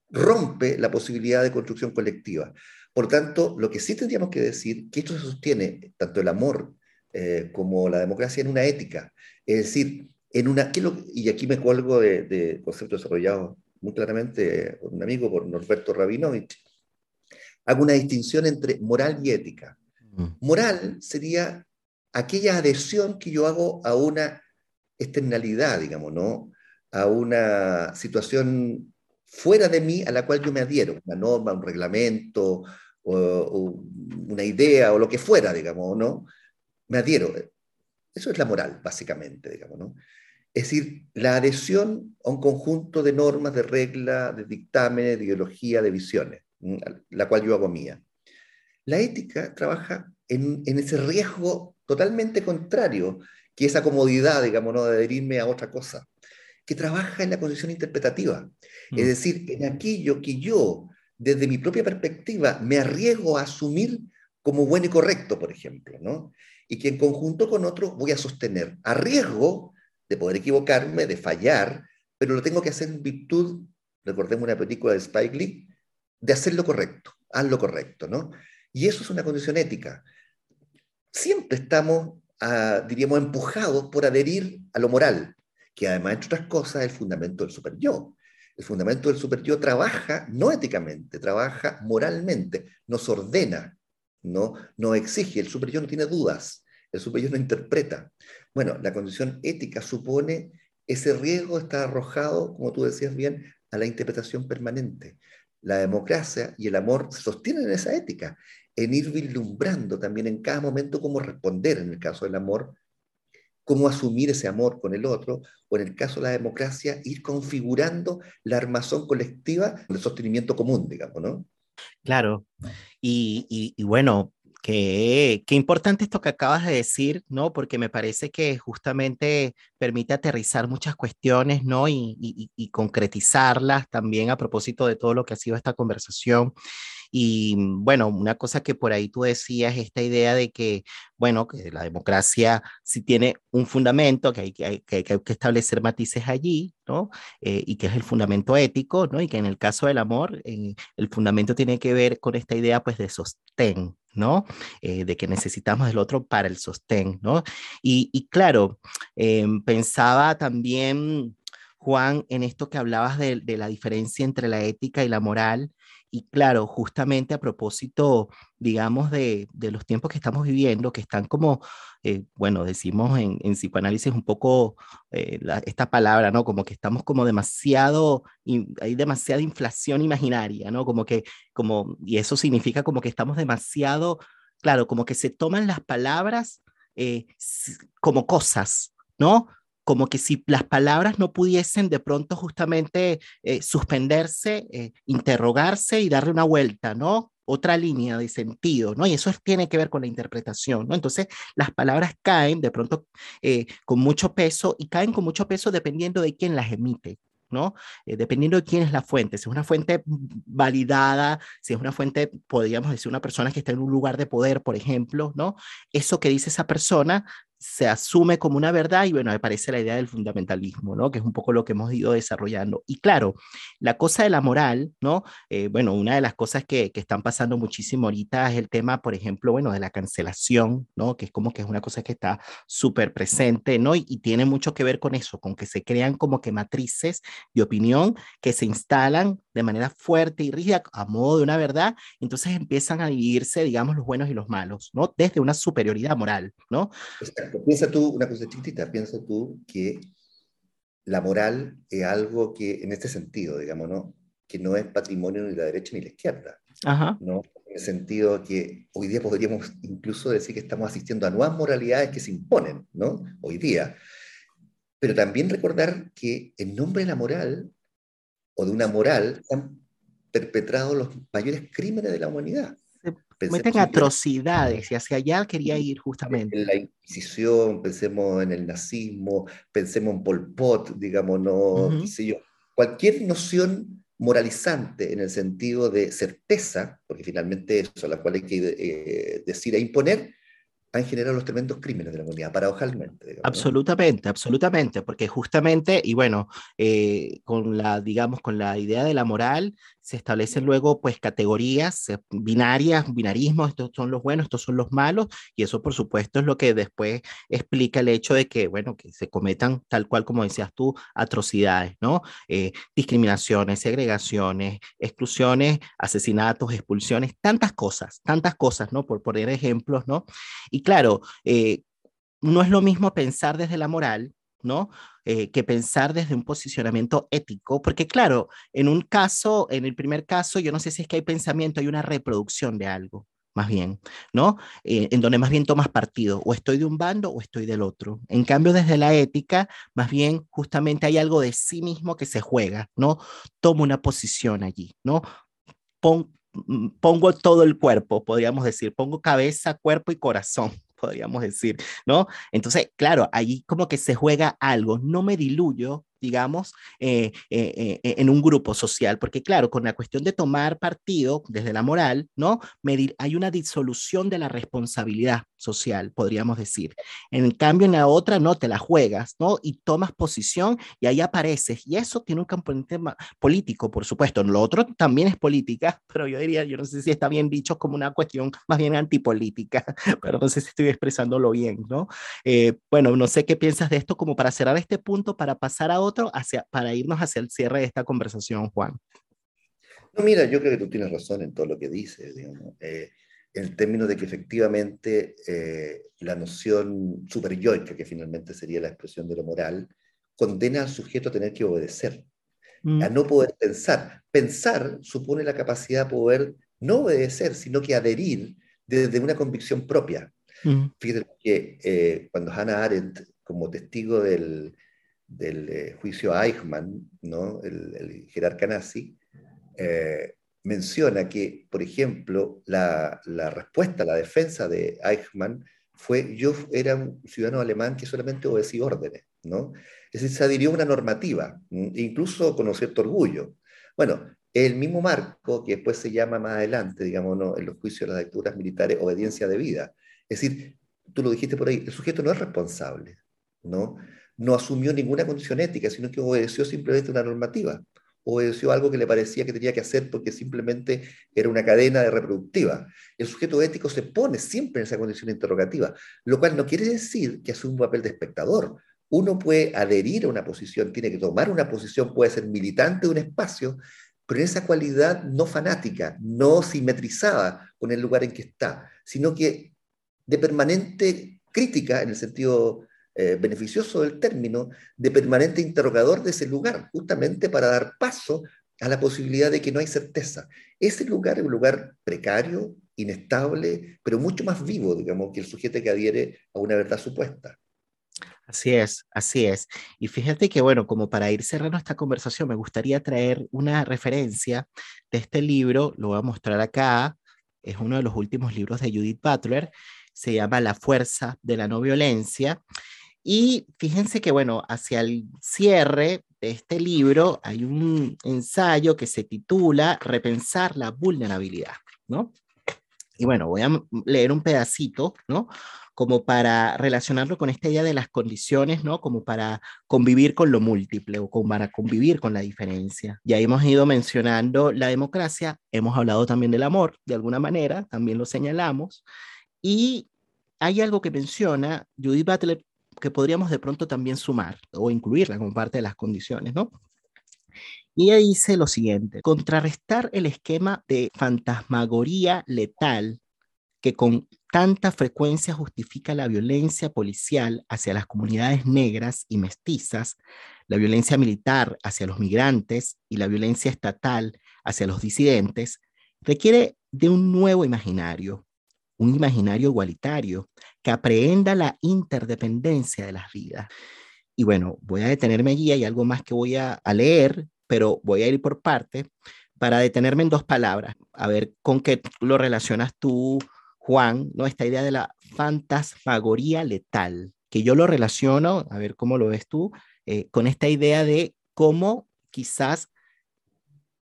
rompe la posibilidad de construcción colectiva. Por tanto, lo que sí tendríamos que decir, que esto se sostiene, tanto el amor eh, como la democracia, en una ética. Es decir, en una, y aquí me cuelgo de, de conceptos desarrollados muy claramente por un amigo, por Norberto Rabinovich, hago una distinción entre moral y ética. Mm. Moral sería aquella adhesión que yo hago a una externalidad, digamos, ¿no? A una situación fuera de mí a la cual yo me adhiero, una norma, un reglamento, o, una idea o lo que fuera, digamos, ¿no? Me adhiero. Eso es la moral, básicamente, digamos, ¿no? Es decir, la adhesión a un conjunto de normas, de reglas, de dictámenes, de ideología, de visiones, la cual yo hago mía. La ética trabaja en, en ese riesgo totalmente contrario, que esa comodidad, digamos, ¿no? de adherirme a otra cosa, que trabaja en la condición interpretativa, es mm. decir, en aquello que yo desde mi propia perspectiva, me arriesgo a asumir como bueno y correcto, por ejemplo, ¿no? Y que en conjunto con otros voy a sostener. Arriesgo de poder equivocarme, de fallar, pero lo tengo que hacer en virtud, recordemos una película de Spike Lee, de hacer lo correcto, haz lo correcto, ¿no? Y eso es una condición ética. Siempre estamos, ah, diríamos, empujados por adherir a lo moral, que además, entre otras cosas, es el fundamento del super yo. El fundamento del super yo trabaja no éticamente, trabaja moralmente, nos ordena, no, no exige. El super yo no tiene dudas, el super yo no interpreta. Bueno, la condición ética supone ese riesgo está arrojado, como tú decías bien, a la interpretación permanente. La democracia y el amor sostienen esa ética, en ir vislumbrando también en cada momento cómo responder en el caso del amor, cómo asumir ese amor con el otro, o en el caso de la democracia, ir configurando la armazón colectiva del sostenimiento común, digamos, ¿no? Claro, y, y bueno, Qué, qué, importante esto que acabas de decir, ¿no? Porque me parece que justamente permite aterrizar muchas cuestiones, ¿no? Y, y, y, concretizarlas también a propósito de todo lo que ha sido esta conversación. Y bueno, una cosa que por ahí tú decías, esta idea de que, bueno, que la democracia sí tiene un fundamento, que hay que, que, que, hay que establecer matices allí, ¿no? Eh, y que es el fundamento ético, ¿no? Y que en el caso del amor, eh, el fundamento tiene que ver con esta idea, pues, de sostén, ¿no? Eh, de que necesitamos del otro para el sostén, ¿no? Y, y claro, eh, pensaba también, Juan, en esto que hablabas de, la diferencia entre la ética y la moral, y claro, justamente a propósito, digamos, de, los tiempos que estamos viviendo, que están como, eh, bueno, decimos en, psicoanálisis un poco eh, esta palabra, ¿no? Como que estamos como demasiado, hay demasiada inflación imaginaria, ¿no? Como que, como, y eso significa como que estamos demasiado, claro, como que se toman las palabras eh, como cosas, ¿no? como que si las palabras no pudiesen de pronto justamente eh, suspenderse, eh, interrogarse y darle una vuelta, ¿no? Otra línea de sentido, ¿no? Y eso tiene que ver con la interpretación, ¿no? Entonces, las palabras caen de pronto eh, con mucho peso y caen con mucho peso dependiendo de quién las emite, ¿no? Eh, dependiendo de quién es la fuente, si es una fuente validada, si es una fuente, podríamos decir, una persona que está en un lugar de poder, por ejemplo, ¿no? Eso que dice esa persona se asume como una verdad y bueno, aparece la idea del fundamentalismo, ¿no? Que es un poco lo que hemos ido desarrollando. Y claro, la cosa de la moral, ¿no? Eh, bueno, una de las cosas que, que, están pasando muchísimo ahorita es el tema, por ejemplo, bueno, de la cancelación, ¿no? Que es como que es una cosa que está súper presente, ¿no? Y, tiene mucho que ver con eso, con que se crean como que matrices de opinión que se instalan de manera fuerte y rígida a modo de una verdad, entonces empiezan a dividirse, digamos, los buenos y los malos, ¿no? Desde una superioridad moral, ¿no? Exacto. Piensa tú, una cosa chiquitita, piensa tú que la moral es algo que, en este sentido, digamos, ¿no? Que no es patrimonio ni la derecha ni la izquierda, Ajá. ¿no? En el sentido que hoy día podríamos incluso decir que estamos asistiendo a nuevas moralidades que se imponen, ¿no? Hoy día. Pero también recordar que en nombre de la moral o de una moral han perpetrado los mayores crímenes de la humanidad. Cometen atrocidades y hacia allá quería ir justamente. En la Inquisición, pensemos en el nazismo, pensemos en Pol Pot, digamos, no, uh -huh. qué sé yo. Cualquier noción moralizante en el sentido de certeza, porque finalmente eso a la cual hay que eh, decir e imponer, han generado los tremendos crímenes de la humanidad, paradojalmente. Digamos, absolutamente, ¿no? absolutamente, porque justamente, y bueno, eh, con la, digamos, con la idea de la moral, se establecen luego pues categorías eh, binarias, binarismos, estos son los buenos, estos son los malos, y eso por supuesto es lo que después explica el hecho de que, bueno, que se cometan tal cual como decías tú, atrocidades, ¿no? Eh, discriminaciones, segregaciones, exclusiones, asesinatos, expulsiones, tantas cosas, tantas cosas, ¿no? Por poner ejemplos, ¿no? Y claro, eh, no es lo mismo pensar desde la moral, ¿no? Eh, que pensar desde un posicionamiento ético, porque claro, en un caso, en el primer caso, yo no sé si es que hay pensamiento, hay una reproducción de algo, más bien, ¿no? Eh, en donde más bien tomas partido, o estoy de un bando o estoy del otro. En cambio, desde la ética, más bien justamente hay algo de sí mismo que se juega, ¿no? Tomo una posición allí, ¿no? Pon, pongo todo el cuerpo, podríamos decir, pongo cabeza, cuerpo y corazón, podríamos decir, ¿no? Entonces, claro, ahí como que se juega algo, no me diluyo, digamos, eh, eh, eh, en un grupo social, porque claro, con la cuestión de tomar partido desde la moral, ¿no? Medir, hay una disolución de la responsabilidad social, podríamos decir. En cambio, en la otra no te la juegas, ¿no? Y tomas posición y ahí apareces. Y eso tiene un componente político, por supuesto. Lo otro también es política, pero yo diría, yo no sé si está bien dicho como una cuestión más bien antipolítica, pero no sé si estoy expresándolo bien, ¿no? bueno, no sé qué piensas de esto como para cerrar este punto, para pasar a hacia, para irnos hacia el cierre de esta conversación, Juan. No, mira, yo creo que tú tienes razón en todo lo que dices, digamos, eh, en términos de que efectivamente eh, la noción superyoica, que finalmente sería la expresión de lo moral, condena al sujeto a tener que obedecer, mm. a no poder pensar. Pensar supone la capacidad de poder no obedecer, sino que adherir desde una convicción propia. Mm. Fíjate que eh, cuando Hannah Arendt, como testigo del, del eh, juicio Eichmann, ¿no? el, el jerarca nazi, eh, menciona que, por ejemplo, la, respuesta a la defensa de Eichmann fue yo era un ciudadano alemán que solamente obedecía órdenes, ¿no? Es decir, se adhirió a una normativa, incluso con un cierto orgullo. Bueno, el mismo marco que después se llama más adelante, digamos, ¿no? en los juicios de las dictaduras militares, obediencia debida. Es decir, tú lo dijiste por ahí, el sujeto no es responsable, ¿no? No asumió ninguna condición ética, sino que obedeció simplemente una normativa, obedeció algo que le parecía que tenía que hacer porque simplemente era una cadena de reproductiva. El sujeto ético se pone siempre en esa condición interrogativa, lo cual no quiere decir que asume un papel de espectador. Uno puede adherir a una posición, tiene que tomar una posición, puede ser militante de un espacio, pero en esa cualidad no fanática, no simetrizada con el lugar en que está, sino que de permanente crítica en el sentido eh, beneficioso del término, de permanente interrogador de ese lugar, justamente para dar paso a la posibilidad de que no hay certeza. Ese lugar es un lugar precario, inestable, pero mucho más vivo, digamos, que el sujeto que adhiere a una verdad supuesta. Así es, así es. Y fíjate que, bueno, como para ir cerrando esta conversación, me gustaría traer una referencia de este libro, lo voy a mostrar acá, es uno de los últimos libros de Judith Butler, se llama La fuerza de la no violencia, y fíjense que, bueno, hacia el cierre de este libro hay un ensayo que se titula Repensar la vulnerabilidad, ¿no? Y bueno, voy a leer un pedacito, ¿no? Como para relacionarlo con esta idea de las condiciones, ¿no? Como para convivir con lo múltiple o como para convivir con la diferencia. Ya hemos ido mencionando la democracia, hemos hablado también del amor, de alguna manera, también lo señalamos. Y hay algo que menciona Judith Butler que podríamos de pronto también sumar o incluirla como parte de las condiciones, ¿no? Y ella dice lo siguiente, contrarrestar el esquema de fantasmagoría letal que con tanta frecuencia justifica la violencia policial hacia las comunidades negras y mestizas, la violencia militar hacia los migrantes y la violencia estatal hacia los disidentes, requiere de un nuevo imaginario, un imaginario igualitario que aprehenda la interdependencia de las vidas. Y bueno, voy a detenerme allí, hay algo más que voy a, leer, pero voy a ir por parte para detenerme en dos palabras, a ver con qué lo relacionas tú, Juan, ¿no? Esta idea de la fantasmagoría letal, que yo lo relaciono, a ver cómo lo ves tú, eh, con esta idea de cómo quizás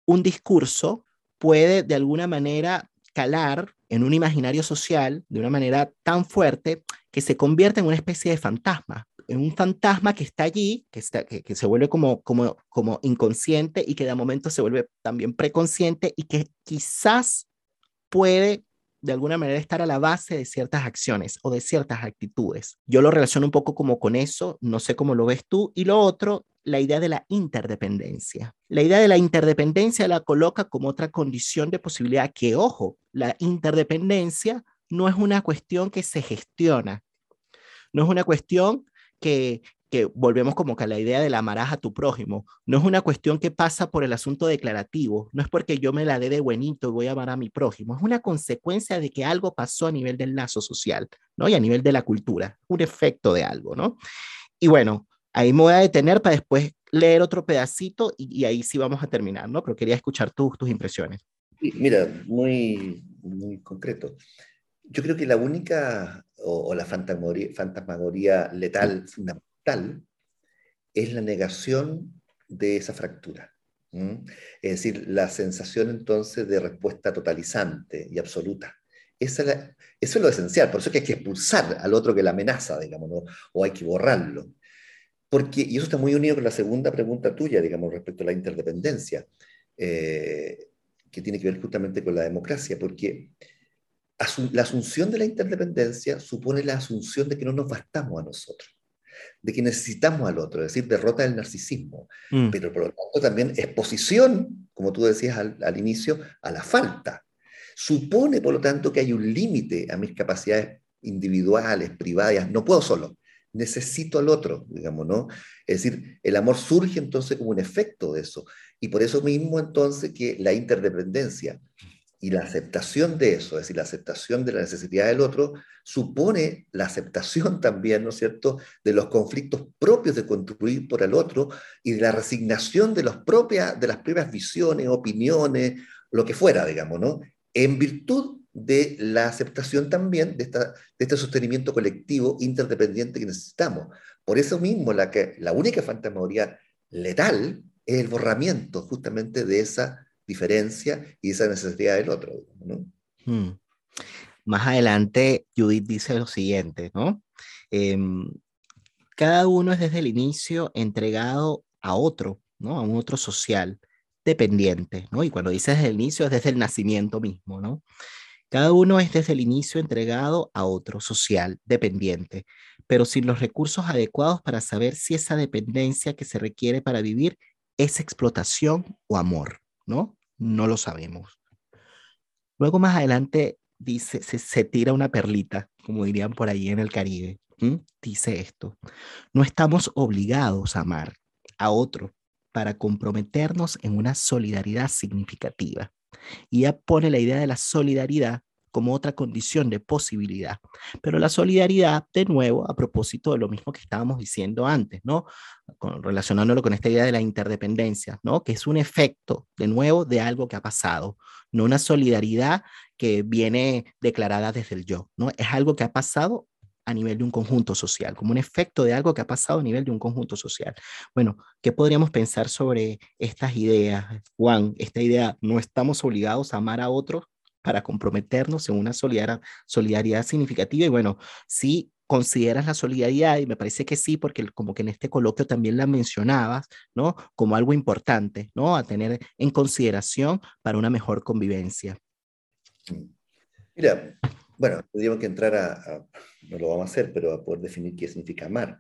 un discurso puede de alguna manera calar en un imaginario social de una manera tan fuerte que se convierte en una especie de fantasma, en un fantasma que está allí, que, está, que, se vuelve como, como, como inconsciente y que de momento se vuelve también preconsciente y que quizás puede de alguna manera estar a la base de ciertas acciones o de ciertas actitudes. Yo lo relaciono un poco como con eso, no sé cómo lo ves tú. Y lo otro la idea de la interdependencia. La idea de la interdependencia la coloca como otra condición de posibilidad que, ojo, la interdependencia no es una cuestión que se gestiona, no es una cuestión que, que volvemos como que a la idea de la amarás a tu prójimo, no es una cuestión que pasa por el asunto declarativo, no es porque yo me la dé de buenito y voy a amar a mi prójimo, es una consecuencia de que algo pasó a nivel del lazo social, ¿no? Y a nivel de la cultura, un efecto de algo, ¿no? Y bueno, Ahí me voy a detener para después leer otro pedacito y, ahí sí vamos a terminar, ¿no? Pero quería escuchar tus impresiones. Mira, muy, muy concreto. Yo creo que la única o, la fantasmagoría, fantasmagoría letal fundamental es la negación de esa fractura. Es decir, la sensación entonces de respuesta totalizante y absoluta. Esa eso es lo esencial, por eso es que hay que expulsar al otro que la amenaza, digamos, o hay que borrarlo. Porque, y eso está muy unido con la segunda pregunta tuya, digamos, respecto a la interdependencia, eh, que tiene que ver justamente con la democracia, porque la asunción de la interdependencia supone la asunción de que no nos bastamos a nosotros de que necesitamos al otro, es decir, derrota del narcisismo, mm. pero por lo tanto también exposición, como tú decías al, inicio, a la falta. Supone, por lo tanto, que hay un límite a mis capacidades individuales, privadas, no puedo solo, necesito al otro, digamos, ¿no? Es decir, el amor surge entonces como un efecto de eso, y por eso mismo entonces que la interdependencia y la aceptación de eso, es decir, la aceptación de la necesidad del otro, supone la aceptación también, ¿no es cierto?, de los conflictos propios de construir por el otro y de la resignación de, los propias, de las propias visiones, opiniones, lo que fuera, digamos, ¿no? En virtud de la aceptación también de, esta, de este sostenimiento colectivo interdependiente que necesitamos. Por eso mismo, la, que, la única fantasmagoría letal es el borramiento justamente de esa diferencia y esa necesidad del otro. Hmm. Más adelante, Judith dice lo siguiente, ¿no? Em, cada uno es desde el inicio entregado a otro, ¿no? A un otro social dependiente, ¿no? Y cuando dice desde el inicio es desde el nacimiento mismo, ¿no? Cada uno es desde el inicio entregado a otro social dependiente, pero sin los recursos adecuados para saber si esa dependencia que se requiere para vivir es explotación o amor. ¿No? No lo sabemos. Luego más adelante dice, se, tira una perlita, como dirían por ahí en el Caribe. Dice esto, no estamos obligados a amar a otro para comprometernos en una solidaridad significativa. Y ya pone la idea de la solidaridad como otra condición de posibilidad. Pero la solidaridad, de nuevo, a propósito de lo mismo que estábamos diciendo antes, ¿no? relacionándolo con esta idea de la interdependencia, ¿no? Que es un efecto, de nuevo, de algo que ha pasado, no una solidaridad que viene declarada desde el yo, ¿no? Es algo que ha pasado a nivel de un conjunto social, como un efecto de algo que ha pasado a nivel de un conjunto social. Bueno, ¿qué podríamos pensar sobre estas ideas, Juan? Esta idea, no estamos obligados a amar a otros para comprometernos en una solidaridad, significativa. Y bueno, si consideras la solidaridad, y me parece que sí, porque como que en este coloquio también la mencionabas, ¿no? Como algo importante, ¿no? A tener en consideración para una mejor convivencia. Mira, bueno, tendríamos que entrar a, no lo vamos a hacer, pero a poder definir qué significa amar.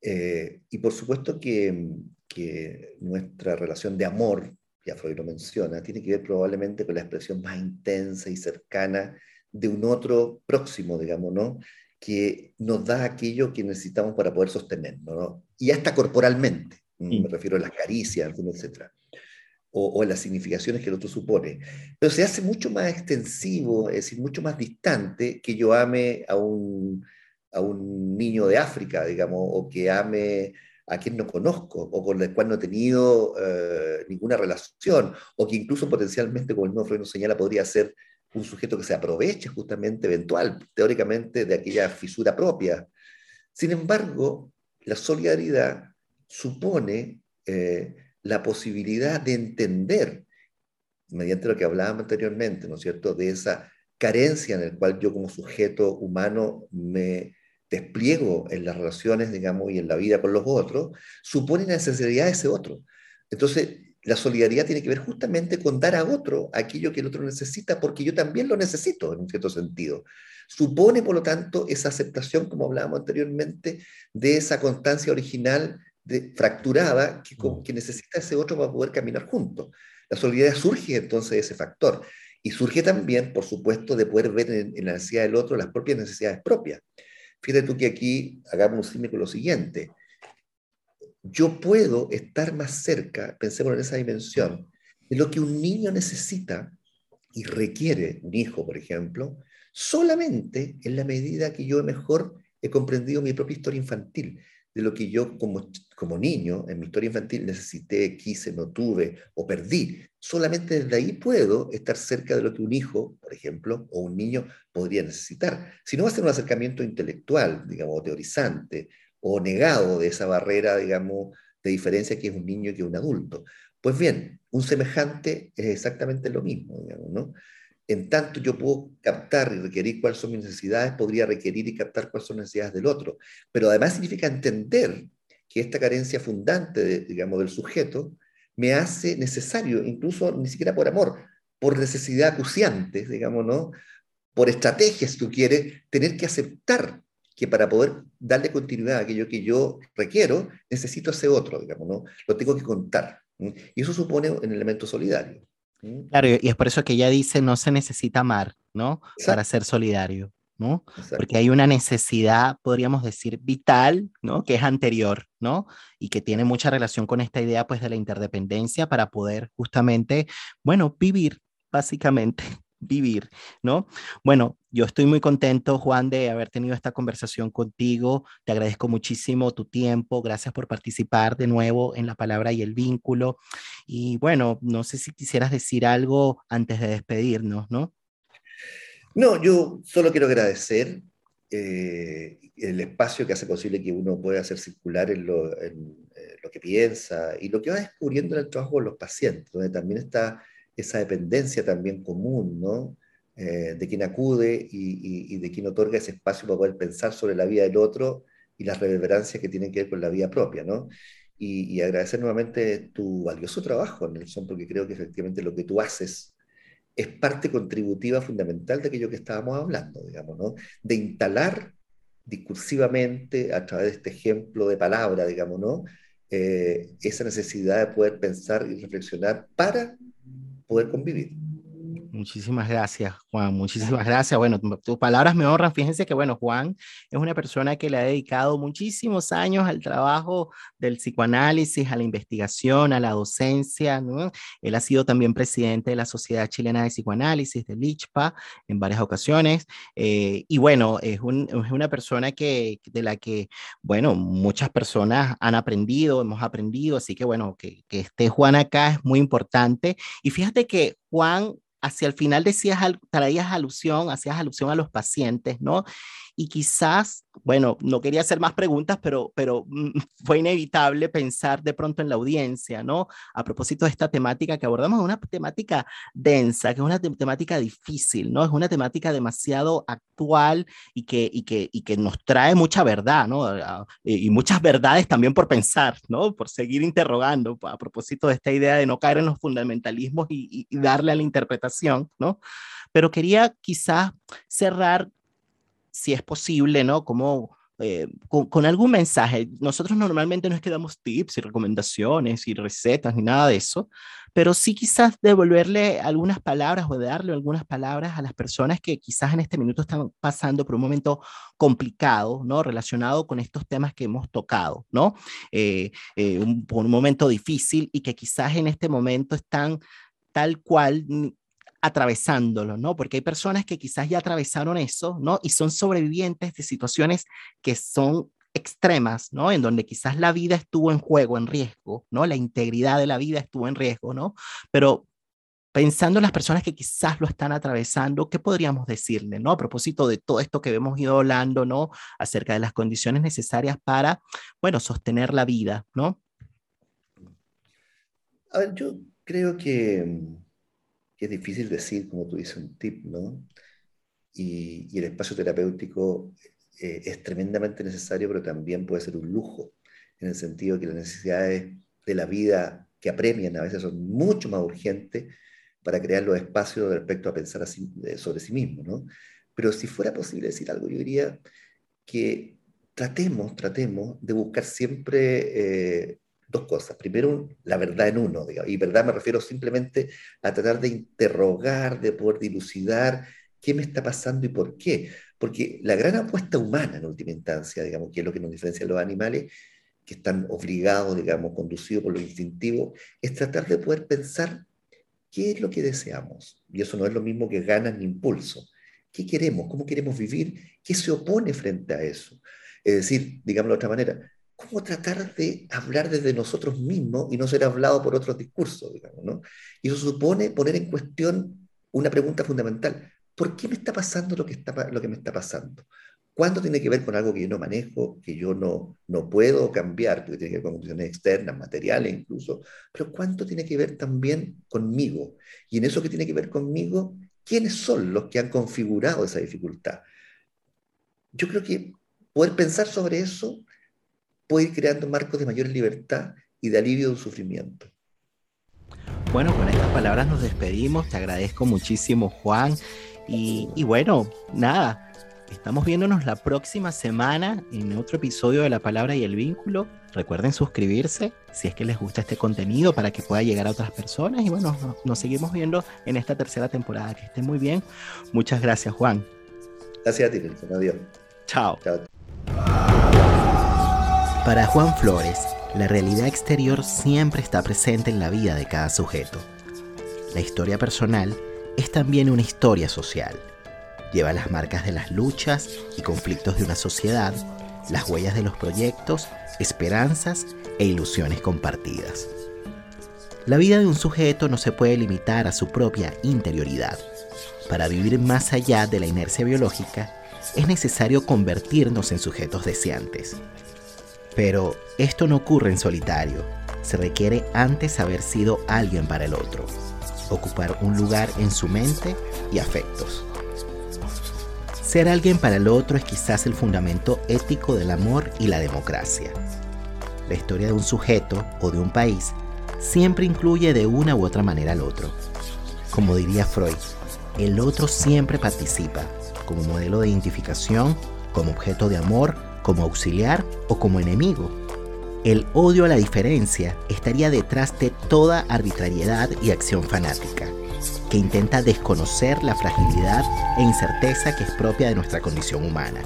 Eh, y por supuesto que, que nuestra relación de amor ya Freud lo menciona, tiene que ver probablemente con la expresión más intensa y cercana de un otro próximo, digamos, ¿no? Que nos da aquello que necesitamos para poder sostenernos, ¿no? Y hasta corporalmente, me refiero a las caricias, etc. O, o a las significaciones que el otro supone. Pero se hace mucho más extensivo, es decir, mucho más distante que yo ame a un, a un niño de África, digamos, o que ame a quien no conozco o con el cual no he tenido eh, ninguna relación, o que incluso potencialmente, como el mismo Freud nos señala, podría ser un sujeto que se aproveche justamente eventual, teóricamente, de aquella fisura propia. Sin embargo, la solidaridad supone eh, la posibilidad de entender, mediante lo que hablábamos anteriormente, ¿no es cierto?, de esa carencia en la cual yo como sujeto humano me despliego en las relaciones, digamos, y en la vida con los otros, supone la necesidad de ese otro. Entonces, la solidaridad tiene que ver justamente con dar a otro aquello que el otro necesita, porque yo también lo necesito, en un cierto sentido. Supone, por lo tanto, esa aceptación, como hablábamos anteriormente, de esa constancia original de, fracturada que, mm. que necesita ese otro para poder caminar juntos. La solidaridad surge entonces de ese factor. Y surge también, por supuesto, de poder ver en, en la necesidad del otro las propias necesidades propias. Fíjate tú que aquí hagamos un con lo siguiente. Yo puedo estar más cerca, pensemos en esa dimensión, de lo que un niño necesita y requiere, un hijo, por ejemplo, solamente en la medida que yo mejor he comprendido mi propia historia infantil de lo que yo como, como niño, en mi historia infantil, necesité, quise, no tuve o perdí. Solamente desde ahí puedo estar cerca de lo que un hijo, por ejemplo, o un niño podría necesitar. Si no va a ser un acercamiento intelectual, digamos, teorizante, o negado de esa barrera, digamos, de diferencia que es un niño y que es un adulto. Pues bien, un semejante es exactamente lo mismo, digamos, ¿no? En tanto yo puedo captar y requerir cuáles son mis necesidades, podría requerir y captar cuáles son las necesidades del otro. Pero además significa entender que esta carencia fundante, digamos, del sujeto me hace necesario, incluso ni siquiera por amor, por necesidad acuciante, digamos, ¿no? Por estrategias, tú quieres, tener que aceptar que para poder darle continuidad a aquello que yo requiero, necesito ese otro, digamos, ¿no? Lo tengo que contar. Y eso supone un elemento solidario. Claro, y es por eso que ella dice, no se necesita amar, ¿no? Para ser solidario, ¿no? Porque hay una necesidad, podríamos decir, vital, ¿no? Que es anterior, ¿no? Y que tiene mucha relación con esta idea, pues, de la interdependencia para poder justamente, bueno, vivir, básicamente, vivir, ¿no? Bueno, yo estoy muy contento, Juan, de haber tenido esta conversación contigo. Te agradezco muchísimo tu tiempo. Gracias por participar de nuevo en la palabra y el vínculo. Y bueno, no sé si quisieras decir algo antes de despedirnos, ¿no? No, yo solo quiero agradecer eh, el espacio que hace posible que uno pueda hacer circular en eh, lo que piensa y lo que va descubriendo en el trabajo con los pacientes, donde también está esa dependencia también común, ¿no? Eh, de quien acude y, de quien otorga ese espacio para poder pensar sobre la vida del otro y las reverberancias que tienen que ver con la vida propia, ¿no? Y, agradecer nuevamente tu valioso trabajo, Nelson, porque creo que efectivamente lo que tú haces es parte contributiva fundamental de aquello que estábamos hablando, digamos, ¿no? De instalar discursivamente, a través de este ejemplo de palabra, digamos, ¿no? Eh, esa necesidad de poder pensar y reflexionar para poder convivir. Muchísimas gracias, Juan. Muchísimas gracias. Bueno, tus palabras me honran. Fíjense que, bueno, Juan es una persona que le ha dedicado muchísimos años al trabajo del psicoanálisis, a la investigación, a la docencia. ¿no? Él ha sido también presidente de la Sociedad Chilena de Psicoanálisis, de LICHPA, en varias ocasiones. Eh, y bueno, es, es, una persona que, de la que, bueno, muchas personas han aprendido, hemos aprendido. Así que, bueno, que, que esté Juan acá es muy importante. Y fíjate que Juan hacia el final decías, traías alusión, hacías alusión a los pacientes, ¿no? Y quizás, bueno, no quería hacer más preguntas, pero, pero mm, fue inevitable pensar de pronto en la audiencia, ¿no? A propósito de esta temática que abordamos, es una temática densa, que es una temática difícil, ¿no? Es una temática demasiado actual y que, y que, y que nos trae mucha verdad, ¿no? Y muchas verdades también por pensar, ¿no? Por seguir interrogando a propósito de esta idea de no caer en los fundamentalismos y, y darle a la interpretación, ¿no? Pero quería quizás cerrar si es posible, ¿no? Como eh, con, algún mensaje. Nosotros normalmente no es que damos tips y recomendaciones y recetas ni nada de eso, pero sí quizás devolverle algunas palabras o darle algunas palabras a las personas que quizás en este minuto están pasando por un momento complicado, ¿no? Relacionado con estos temas que hemos tocado, ¿no? Eh, eh, un, un momento difícil y que quizás en este momento están tal cual atravesándolo, ¿no? Porque hay personas que quizás ya atravesaron eso, ¿no? Y son sobrevivientes de situaciones que son extremas, ¿no? En donde quizás la vida estuvo en juego, en riesgo, ¿no? La integridad de la vida estuvo en riesgo, ¿no? Pero pensando en las personas que quizás lo están atravesando, ¿qué podríamos decirle, ¿no? A propósito de todo esto que hemos ido hablando, ¿no? Acerca de las condiciones necesarias para, bueno, sostener la vida, ¿no? A ver, yo creo que es difícil decir, como tú dices, un tip, ¿no? Y, y el espacio terapéutico eh, es tremendamente necesario, pero también puede ser un lujo, en el sentido que las necesidades de la vida que apremian a veces son mucho más urgentes para crear los espacios respecto a pensar así, sobre sí mismo, ¿no? Pero si fuera posible decir algo, yo diría que tratemos, tratemos de buscar siempre eh, dos cosas. Primero, la verdad en uno, digamos, y verdad me refiero simplemente a tratar de interrogar, de poder dilucidar qué me está pasando y por qué. Porque la gran apuesta humana, en última instancia, digamos, que es lo que nos diferencia de los animales, que están obligados, digamos, conducidos por lo instintivo, es tratar de poder pensar qué es lo que deseamos. Y eso no es lo mismo que ganas ni impulso. ¿Qué queremos? ¿Cómo queremos vivir? ¿Qué se opone frente a eso? Es decir, digámoslo de otra manera, cómo tratar de hablar desde nosotros mismos y no ser hablado por otros discursos, digamos, ¿no? Y eso supone poner en cuestión una pregunta fundamental. ¿Por qué me está pasando lo que, está, lo que me está pasando? ¿Cuánto tiene que ver con algo que yo no manejo, que yo no, no puedo cambiar, porque tiene que ver con condiciones externas, materiales incluso? Pero ¿cuánto tiene que ver también conmigo? Y en eso que tiene que ver conmigo, ¿quiénes son los que han configurado esa dificultad? Yo creo que poder pensar sobre eso puede ir creando marcos de mayor libertad y de alivio de un sufrimiento. Bueno, con estas palabras nos despedimos. Te agradezco muchísimo, Juan. Y, y bueno, nada, Estamos viéndonos la próxima semana en otro episodio de La Palabra y el Vínculo. Recuerden suscribirse si es que les gusta este contenido para que pueda llegar a otras personas. Y bueno, nos, seguimos viendo en esta tercera temporada. Que estén muy bien. Muchas gracias, Juan. Gracias a ti, Nelson. Adiós. Chao. Chao. Para Juan Flores, la realidad exterior siempre está presente en la vida de cada sujeto. La historia personal es también una historia social Lleva las marcas de las luchas y conflictos de una sociedad, las huellas de los proyectos, esperanzas e ilusiones compartidas. La vida de un sujeto no se puede limitar a su propia interioridad. Para vivir más allá de la inercia biológica, es necesario convertirnos en sujetos deseantes. Pero esto no ocurre en solitario. Se requiere antes haber sido alguien para el otro, ocupar un lugar en su mente y afectos. Ser alguien para el otro es quizás el fundamento ético del amor y la democracia. La historia de un sujeto o de un país siempre incluye de una u otra manera al otro. Como diría Freud, el otro siempre participa como modelo de identificación, como objeto de amor, como auxiliar o como enemigo. El odio a la diferencia estaría detrás de toda arbitrariedad y acción fanática que intenta desconocer la fragilidad e incerteza que es propia de nuestra condición humana.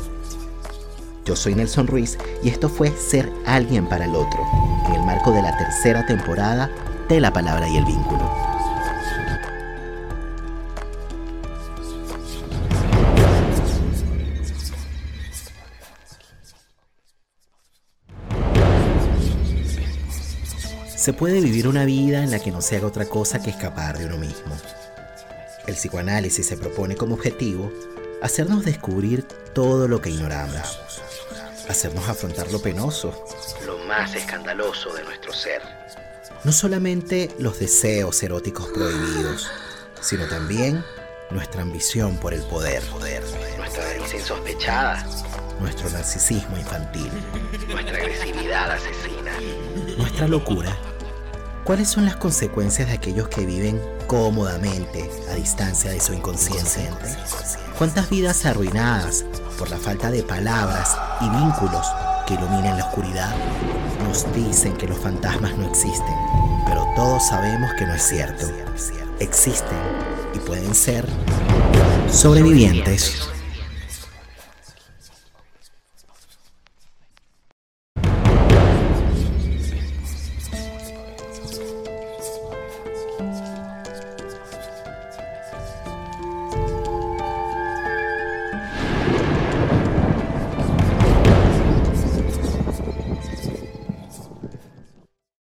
Yo soy Nelson Ruiz y esto fue Ser alguien para el otro, en el marco de la tercera temporada de La Palabra y el Vínculo. Se puede vivir una vida en la que no se haga otra cosa que escapar de uno mismo. El psicoanálisis se propone como objetivo hacernos descubrir todo lo que ignoramos, hacernos afrontar lo penoso, lo más escandaloso de nuestro ser. No solamente los deseos eróticos prohibidos, sino también nuestra ambición por el poder, poder nuestra avaricia insospechada, nuestro narcisismo infantil, nuestra agresividad asesina, nuestra locura ¿Cuáles son las consecuencias de aquellos que viven cómodamente a distancia de su inconsciencia? ¿Cuántas vidas arruinadas por la falta de palabras y vínculos que iluminen la oscuridad? Nos dicen que los fantasmas no existen, pero todos sabemos que no es cierto. Existen y pueden ser sobrevivientes.